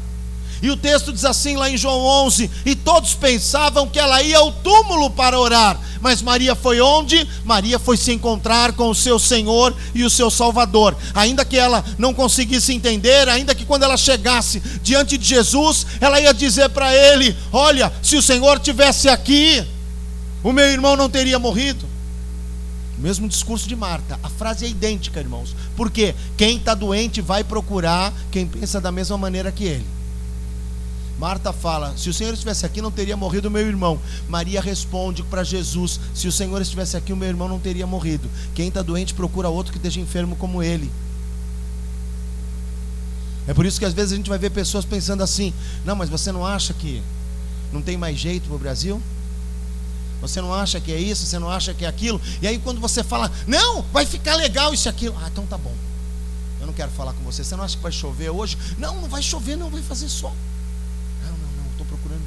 E o texto diz assim lá em João 11: E todos pensavam que ela ia ao túmulo para orar. Mas Maria foi onde? Maria foi se encontrar com o seu Senhor e o seu Salvador. Ainda que ela não conseguisse entender, ainda que quando ela chegasse diante de Jesus, ela ia dizer para ele: Olha, se o Senhor tivesse aqui, o meu irmão não teria morrido. O mesmo discurso de Marta. A frase é idêntica, irmãos. Porque quem está doente vai procurar quem pensa da mesma maneira que ele. Marta fala: Se o Senhor estivesse aqui, não teria morrido meu irmão. Maria responde para Jesus: Se o Senhor estivesse aqui, o meu irmão não teria morrido. Quem está doente procura outro que esteja enfermo como ele. É por isso que às vezes a gente vai ver pessoas pensando assim: Não, mas você não acha que não tem mais jeito para o Brasil? Você não acha que é isso, você não acha que é aquilo. E aí quando você fala, não, vai ficar legal isso e aquilo. Ah, então tá bom. Eu não quero falar com você. Você não acha que vai chover hoje? Não, não vai chover, não, vai fazer sol.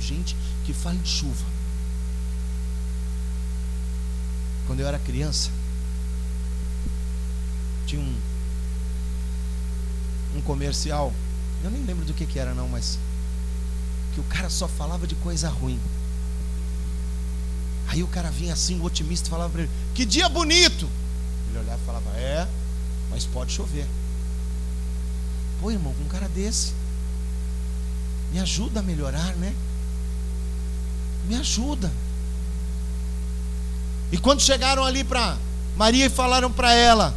Gente que fale de chuva. Quando eu era criança, tinha um, um comercial. Eu nem lembro do que, que era, não, mas que o cara só falava de coisa ruim. Aí o cara vinha assim, o otimista, falava para ele: Que dia bonito! Ele olhava e falava: É, mas pode chover. Pô, irmão, com um cara desse, me ajuda a melhorar, né? Me ajuda. E quando chegaram ali para Maria e falaram para ela: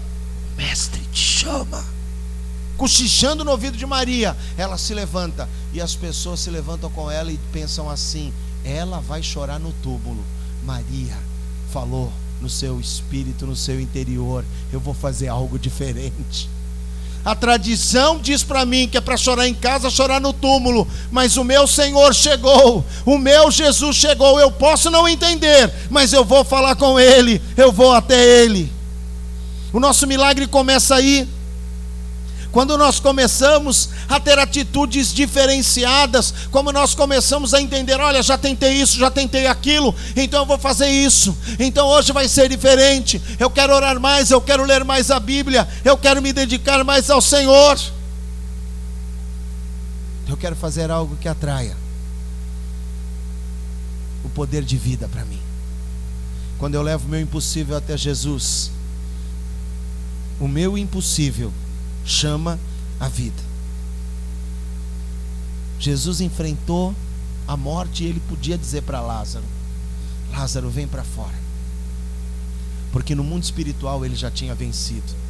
Mestre te chama. Cochichando no ouvido de Maria, ela se levanta e as pessoas se levantam com ela e pensam assim: ela vai chorar no túmulo Maria falou no seu espírito, no seu interior: eu vou fazer algo diferente. A tradição diz para mim que é para chorar em casa, chorar no túmulo, mas o meu Senhor chegou, o meu Jesus chegou. Eu posso não entender, mas eu vou falar com Ele, eu vou até Ele. O nosso milagre começa aí. Quando nós começamos a ter atitudes diferenciadas, como nós começamos a entender, olha, já tentei isso, já tentei aquilo, então eu vou fazer isso. Então hoje vai ser diferente. Eu quero orar mais, eu quero ler mais a Bíblia, eu quero me dedicar mais ao Senhor. Eu quero fazer algo que atraia o poder de vida para mim. Quando eu levo o meu impossível até Jesus, o meu impossível chama a vida. Jesus enfrentou a morte e ele podia dizer para Lázaro: Lázaro, vem para fora. Porque no mundo espiritual ele já tinha vencido.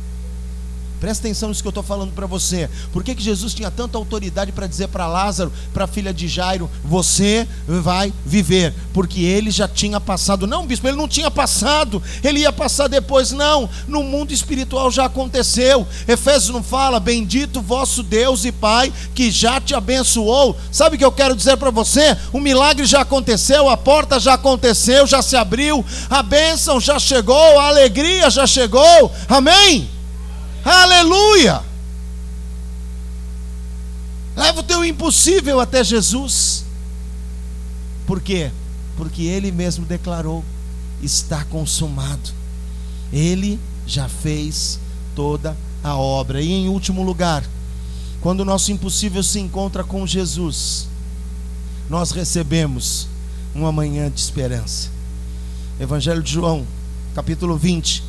Presta atenção nisso que eu estou falando para você. Por que, que Jesus tinha tanta autoridade para dizer para Lázaro, para a filha de Jairo, você vai viver? Porque ele já tinha passado. Não, bispo, ele não tinha passado. Ele ia passar depois. Não, no mundo espiritual já aconteceu. Efésios não fala, bendito vosso Deus e Pai, que já te abençoou. Sabe o que eu quero dizer para você? O milagre já aconteceu, a porta já aconteceu, já se abriu, a bênção já chegou, a alegria já chegou. Amém? Aleluia! Leva o teu impossível até Jesus. Por quê? Porque ele mesmo declarou: está consumado. Ele já fez toda a obra. E em último lugar, quando o nosso impossível se encontra com Jesus, nós recebemos uma manhã de esperança. Evangelho de João, capítulo 20,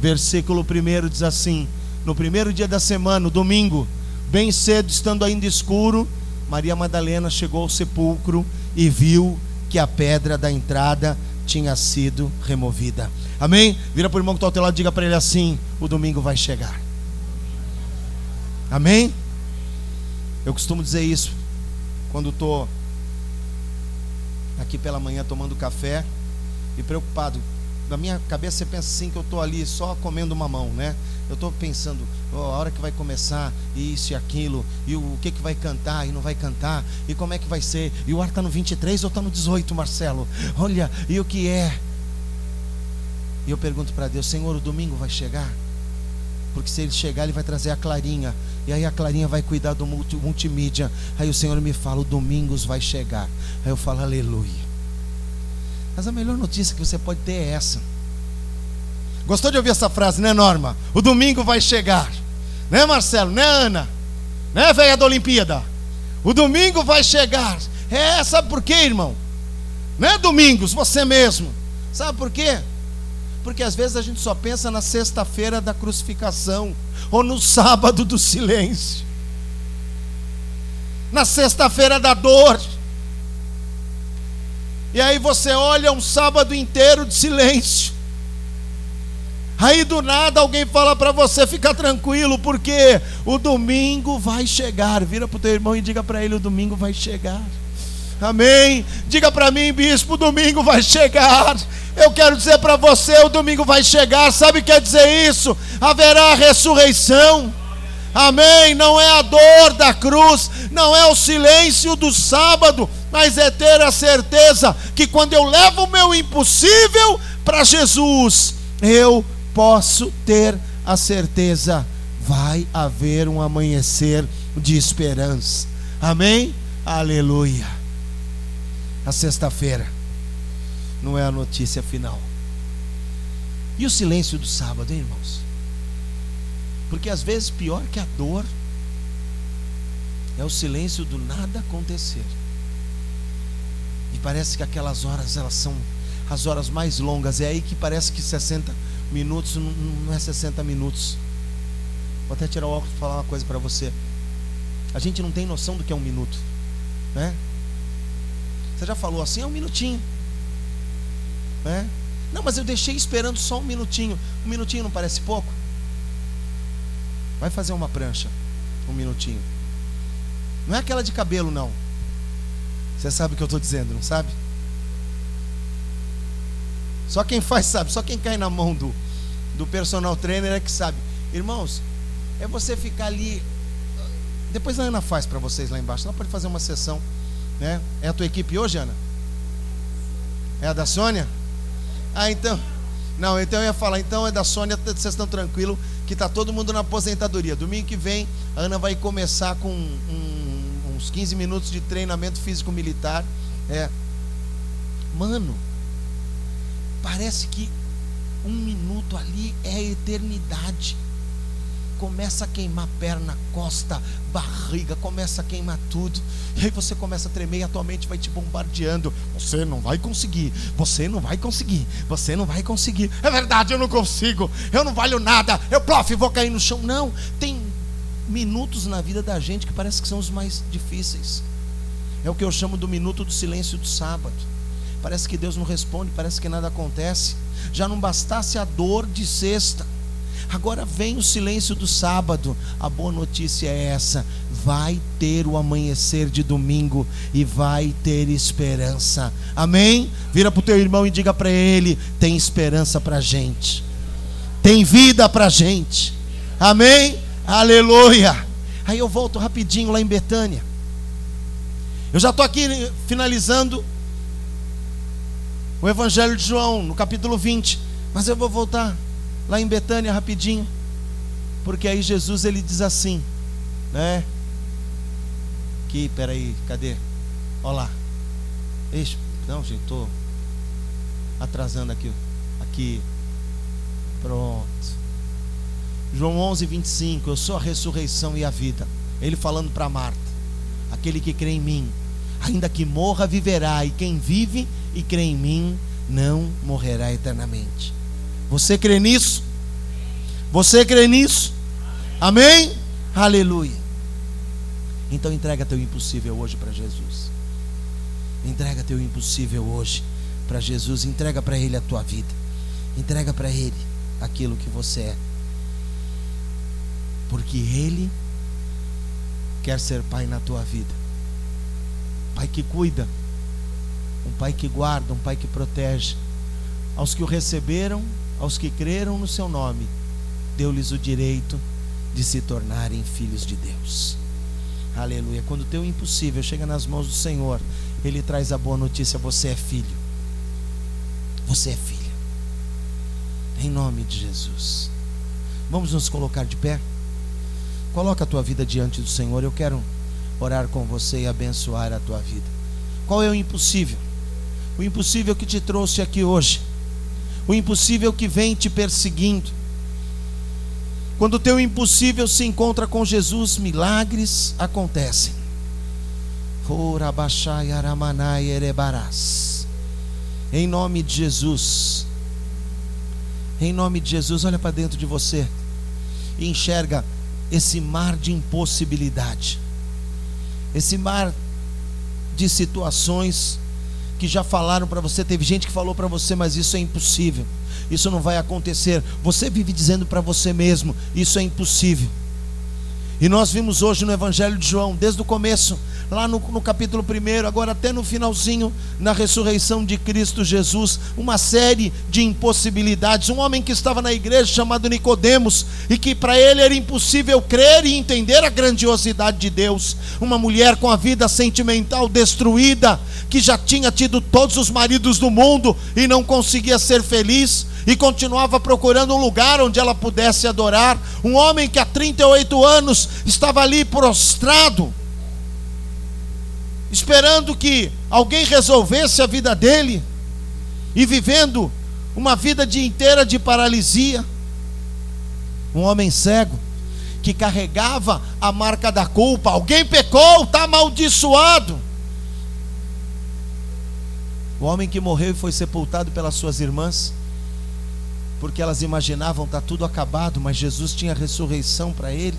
versículo 1 diz assim: no primeiro dia da semana, no domingo, bem cedo, estando ainda escuro, Maria Madalena chegou ao sepulcro e viu que a pedra da entrada tinha sido removida. Amém? Vira para o irmão que está ao teu lado e diga para ele assim: o domingo vai chegar. Amém? Eu costumo dizer isso quando estou aqui pela manhã tomando café e preocupado. Na minha cabeça você pensa assim que eu estou ali só comendo mamão, né? Eu estou pensando, oh, a hora que vai começar, isso e aquilo, e o, o que, que vai cantar e não vai cantar, e como é que vai ser, e o ar está no 23 ou está no 18, Marcelo? Olha, e o que é? E eu pergunto para Deus, Senhor, o domingo vai chegar? Porque se ele chegar, ele vai trazer a Clarinha. E aí a Clarinha vai cuidar do multi, multimídia. Aí o Senhor me fala, o domingos vai chegar. Aí eu falo, aleluia. Mas a melhor notícia que você pode ter é essa Gostou de ouvir essa frase, né, Norma? O domingo vai chegar. Né, Marcelo? Né, Ana? Né, velha da Olimpíada? O domingo vai chegar. É, sabe por quê, irmão? Né, Domingos, você mesmo. Sabe por quê? Porque às vezes a gente só pensa na sexta-feira da crucificação ou no sábado do silêncio. Na sexta-feira da dor. E aí você olha um sábado inteiro de silêncio. Aí do nada alguém fala para você ficar tranquilo, porque o domingo vai chegar. Vira para o teu irmão e diga para ele: o domingo vai chegar. Amém. Diga para mim, bispo, o domingo vai chegar. Eu quero dizer para você: o domingo vai chegar. Sabe o que quer dizer isso? Haverá ressurreição. Amém. Não é a dor da cruz, não é o silêncio do sábado, mas é ter a certeza que quando eu levo o meu impossível para Jesus, eu posso ter a certeza, vai haver um amanhecer de esperança. Amém? Aleluia. A sexta-feira não é a notícia final. E o silêncio do sábado, hein, irmãos? Porque às vezes pior que a dor é o silêncio do nada acontecer. E parece que aquelas horas elas são as horas mais longas. É aí que parece que 60 minutos não é 60 minutos. Vou até tirar o óculos para falar uma coisa para você. A gente não tem noção do que é um minuto, né? Você já falou assim, é um minutinho, né? Não, mas eu deixei esperando só um minutinho. Um minutinho não parece pouco? Vai fazer uma prancha, um minutinho. Não é aquela de cabelo, não. Você sabe o que eu estou dizendo, não sabe? Só quem faz *laughs* sabe, só quem cai na mão do, do personal trainer é que sabe. Irmãos, é você ficar ali. Depois a Ana faz para vocês lá embaixo. Ela pode fazer uma sessão. Né? É a tua equipe hoje, Ana? É a da Sônia? Ah, então. Não, então eu ia falar, então é da Sônia, vocês estão tranquilos, que está todo mundo na aposentadoria. Domingo que vem, a Ana vai começar com um, uns 15 minutos de treinamento físico militar. É. Mano, parece que um minuto ali é eternidade começa a queimar perna, costa, barriga, começa a queimar tudo. E aí você começa a tremer e a tua mente vai te bombardeando. Você não vai conseguir, você não vai conseguir, você não vai conseguir. É verdade, eu não consigo, eu não valho nada, eu prof, vou cair no chão. Não, tem minutos na vida da gente que parece que são os mais difíceis. É o que eu chamo do minuto do silêncio do sábado. Parece que Deus não responde, parece que nada acontece. Já não bastasse a dor de sexta Agora vem o silêncio do sábado. A boa notícia é essa: vai ter o amanhecer de domingo e vai ter esperança. Amém? Vira para o teu irmão e diga para ele: tem esperança para a gente, tem vida para a gente. Amém? Aleluia. Aí eu volto rapidinho lá em Betânia. Eu já estou aqui finalizando o Evangelho de João, no capítulo 20. Mas eu vou voltar lá em Betânia rapidinho, porque aí Jesus ele diz assim, né? Que, peraí, cadê? Olha lá. Não, gente, estou atrasando aqui. Aqui. Pronto. João 11, 25. Eu sou a ressurreição e a vida. Ele falando para Marta: Aquele que crê em mim, ainda que morra, viverá. E quem vive e crê em mim, não morrerá eternamente. Você crê nisso? Você crê nisso? Amém? Aleluia. Então entrega teu impossível hoje para Jesus. Entrega teu impossível hoje para Jesus. Entrega para Ele a tua vida. Entrega para Ele aquilo que você é. Porque Ele quer ser Pai na tua vida. Pai que cuida. Um Pai que guarda. Um Pai que protege. Aos que o receberam aos que creram no seu nome, deu-lhes o direito de se tornarem filhos de Deus. Aleluia. Quando o teu impossível chega nas mãos do Senhor, Ele traz a boa notícia: você é filho. Você é filha. Em nome de Jesus. Vamos nos colocar de pé? Coloca a tua vida diante do Senhor. Eu quero orar com você e abençoar a tua vida. Qual é o impossível? O impossível que te trouxe aqui hoje o impossível que vem te perseguindo. Quando o teu impossível se encontra com Jesus, milagres acontecem. Em nome de Jesus. Em nome de Jesus, olha para dentro de você e enxerga esse mar de impossibilidade. Esse mar de situações que já falaram para você, teve gente que falou para você, mas isso é impossível. Isso não vai acontecer. Você vive dizendo para você mesmo, isso é impossível. E nós vimos hoje no Evangelho de João, desde o começo, lá no, no, capítulo 1, agora até no finalzinho, na ressurreição de Cristo Jesus, uma série de impossibilidades. Um homem que estava na igreja chamado Nicodemos, e que para ele era impossível crer e entender a grandiosidade de Deus. Uma mulher com a vida sentimental destruída, que já tinha tido todos os maridos do mundo e não conseguia ser feliz e continuava procurando um lugar onde ela pudesse adorar. Um homem que há 38 anos estava ali prostrado, esperando que alguém resolvesse a vida dele e vivendo uma vida de inteira de paralisia. Um homem cego que carregava a marca da culpa. Alguém pecou, está amaldiçoado. O homem que morreu e foi sepultado pelas suas irmãs porque elas imaginavam tá tudo acabado, mas Jesus tinha ressurreição para ele.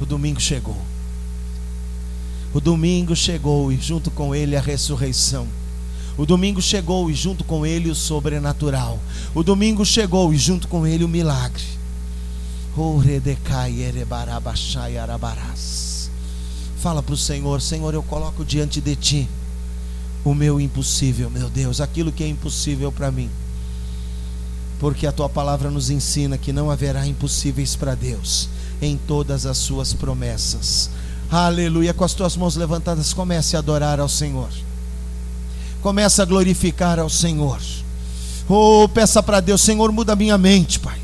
O domingo chegou. O domingo chegou e junto com ele a ressurreição. O domingo chegou e junto com ele o sobrenatural. O domingo chegou e junto com ele o milagre. Fala para o Senhor: Senhor, eu coloco diante de ti o meu impossível, meu Deus, aquilo que é impossível para mim. Porque a tua palavra nos ensina que não haverá impossíveis para Deus em todas as suas promessas. Aleluia. Com as tuas mãos levantadas, comece a adorar ao Senhor. Comece a glorificar ao Senhor. Oh, peça para Deus, Senhor, muda minha mente, Pai.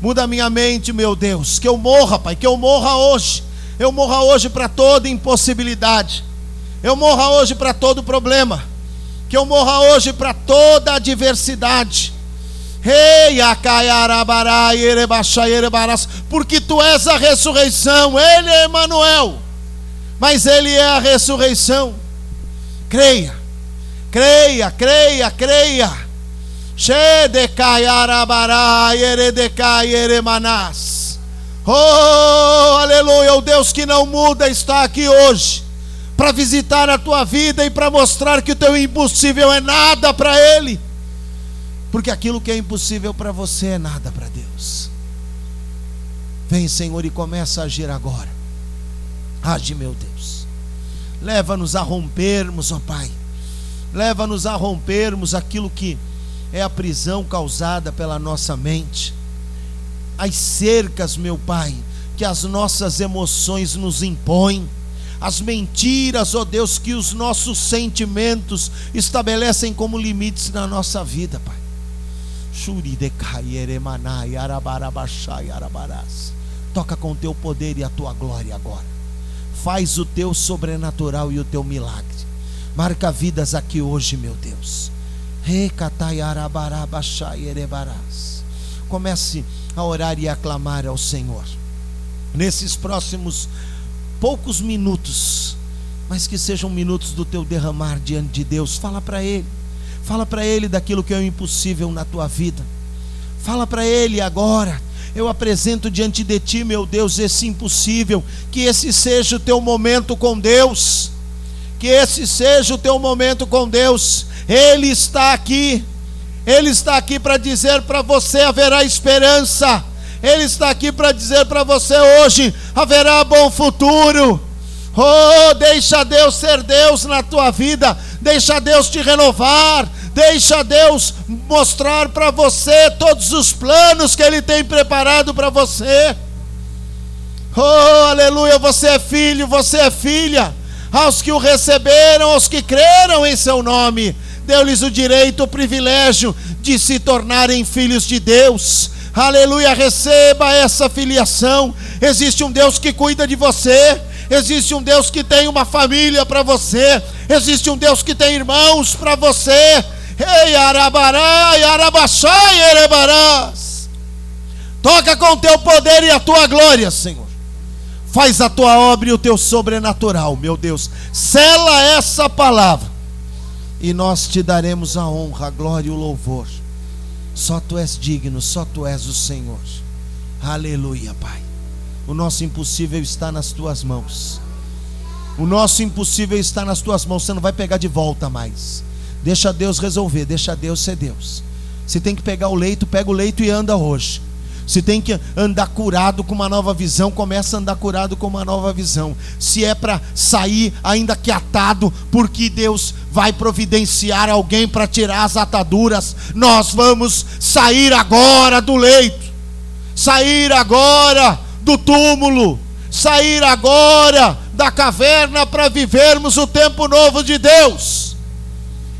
Muda minha mente, meu Deus. Que eu morra, Pai, que eu morra hoje. Eu morra hoje para toda impossibilidade. Eu morra hoje para todo problema. Que eu morra hoje para toda adversidade. Porque tu és a ressurreição, Ele é Emanuel, mas Ele é a ressurreição. Creia, creia, creia, creia. Oh, aleluia, o Deus que não muda está aqui hoje para visitar a tua vida e para mostrar que o teu impossível é nada para Ele. Porque aquilo que é impossível para você é nada para Deus. Vem, Senhor, e começa a agir agora. Age, meu Deus. Leva-nos a rompermos, ó Pai. Leva-nos a rompermos aquilo que é a prisão causada pela nossa mente. As cercas, meu Pai, que as nossas emoções nos impõem as mentiras, ó Deus, que os nossos sentimentos estabelecem como limites na nossa vida, Pai. Toca com o teu poder e a tua glória agora. Faz o teu sobrenatural e o teu milagre. Marca vidas aqui hoje, meu Deus. Comece a orar e a clamar ao Senhor. Nesses próximos poucos minutos, mas que sejam minutos do teu derramar diante de Deus. Fala para Ele Fala para Ele daquilo que é impossível na tua vida. Fala para Ele agora. Eu apresento diante de Ti, meu Deus, esse impossível. Que esse seja o teu momento com Deus. Que esse seja o teu momento com Deus. Ele está aqui. Ele está aqui para dizer para você: haverá esperança. Ele está aqui para dizer para você hoje: haverá bom futuro. Oh, deixa Deus ser Deus na tua vida, deixa Deus te renovar, deixa Deus mostrar para você todos os planos que Ele tem preparado para você. Oh, aleluia, você é filho, você é filha. Aos que o receberam, aos que creram em seu nome, deu-lhes o direito, o privilégio de se tornarem filhos de Deus. Aleluia, receba essa filiação. Existe um Deus que cuida de você. Existe um Deus que tem uma família para você. Existe um Deus que tem irmãos para você. Ei, Arabará, Arabaxá, Erebarás. Toca com o teu poder e a tua glória, Senhor. Faz a tua obra e o teu sobrenatural, meu Deus. Sela essa palavra. E nós te daremos a honra, a glória e o louvor. Só tu és digno, só tu és o Senhor. Aleluia, Pai. O nosso impossível está nas tuas mãos. O nosso impossível está nas tuas mãos. Você não vai pegar de volta mais. Deixa Deus resolver, deixa Deus ser Deus. Se tem que pegar o leito, pega o leito e anda hoje. Se tem que andar curado com uma nova visão, começa a andar curado com uma nova visão. Se é para sair ainda que atado, porque Deus vai providenciar alguém para tirar as ataduras, nós vamos sair agora do leito. Sair agora do túmulo, sair agora da caverna para vivermos o tempo novo de Deus.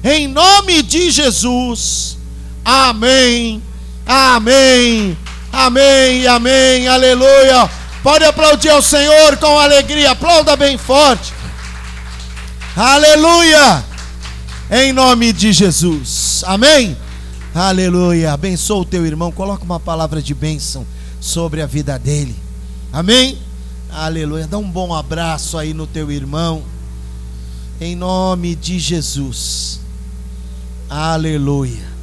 Em nome de Jesus. Amém. Amém. Amém. Amém. Aleluia. Pode aplaudir ao Senhor com alegria. Aplauda bem forte. Aleluia. Em nome de Jesus. Amém. Aleluia. Abençoa o teu irmão. Coloca uma palavra de bênção sobre a vida dele. Amém? Aleluia. Dá um bom abraço aí no teu irmão. Em nome de Jesus. Aleluia.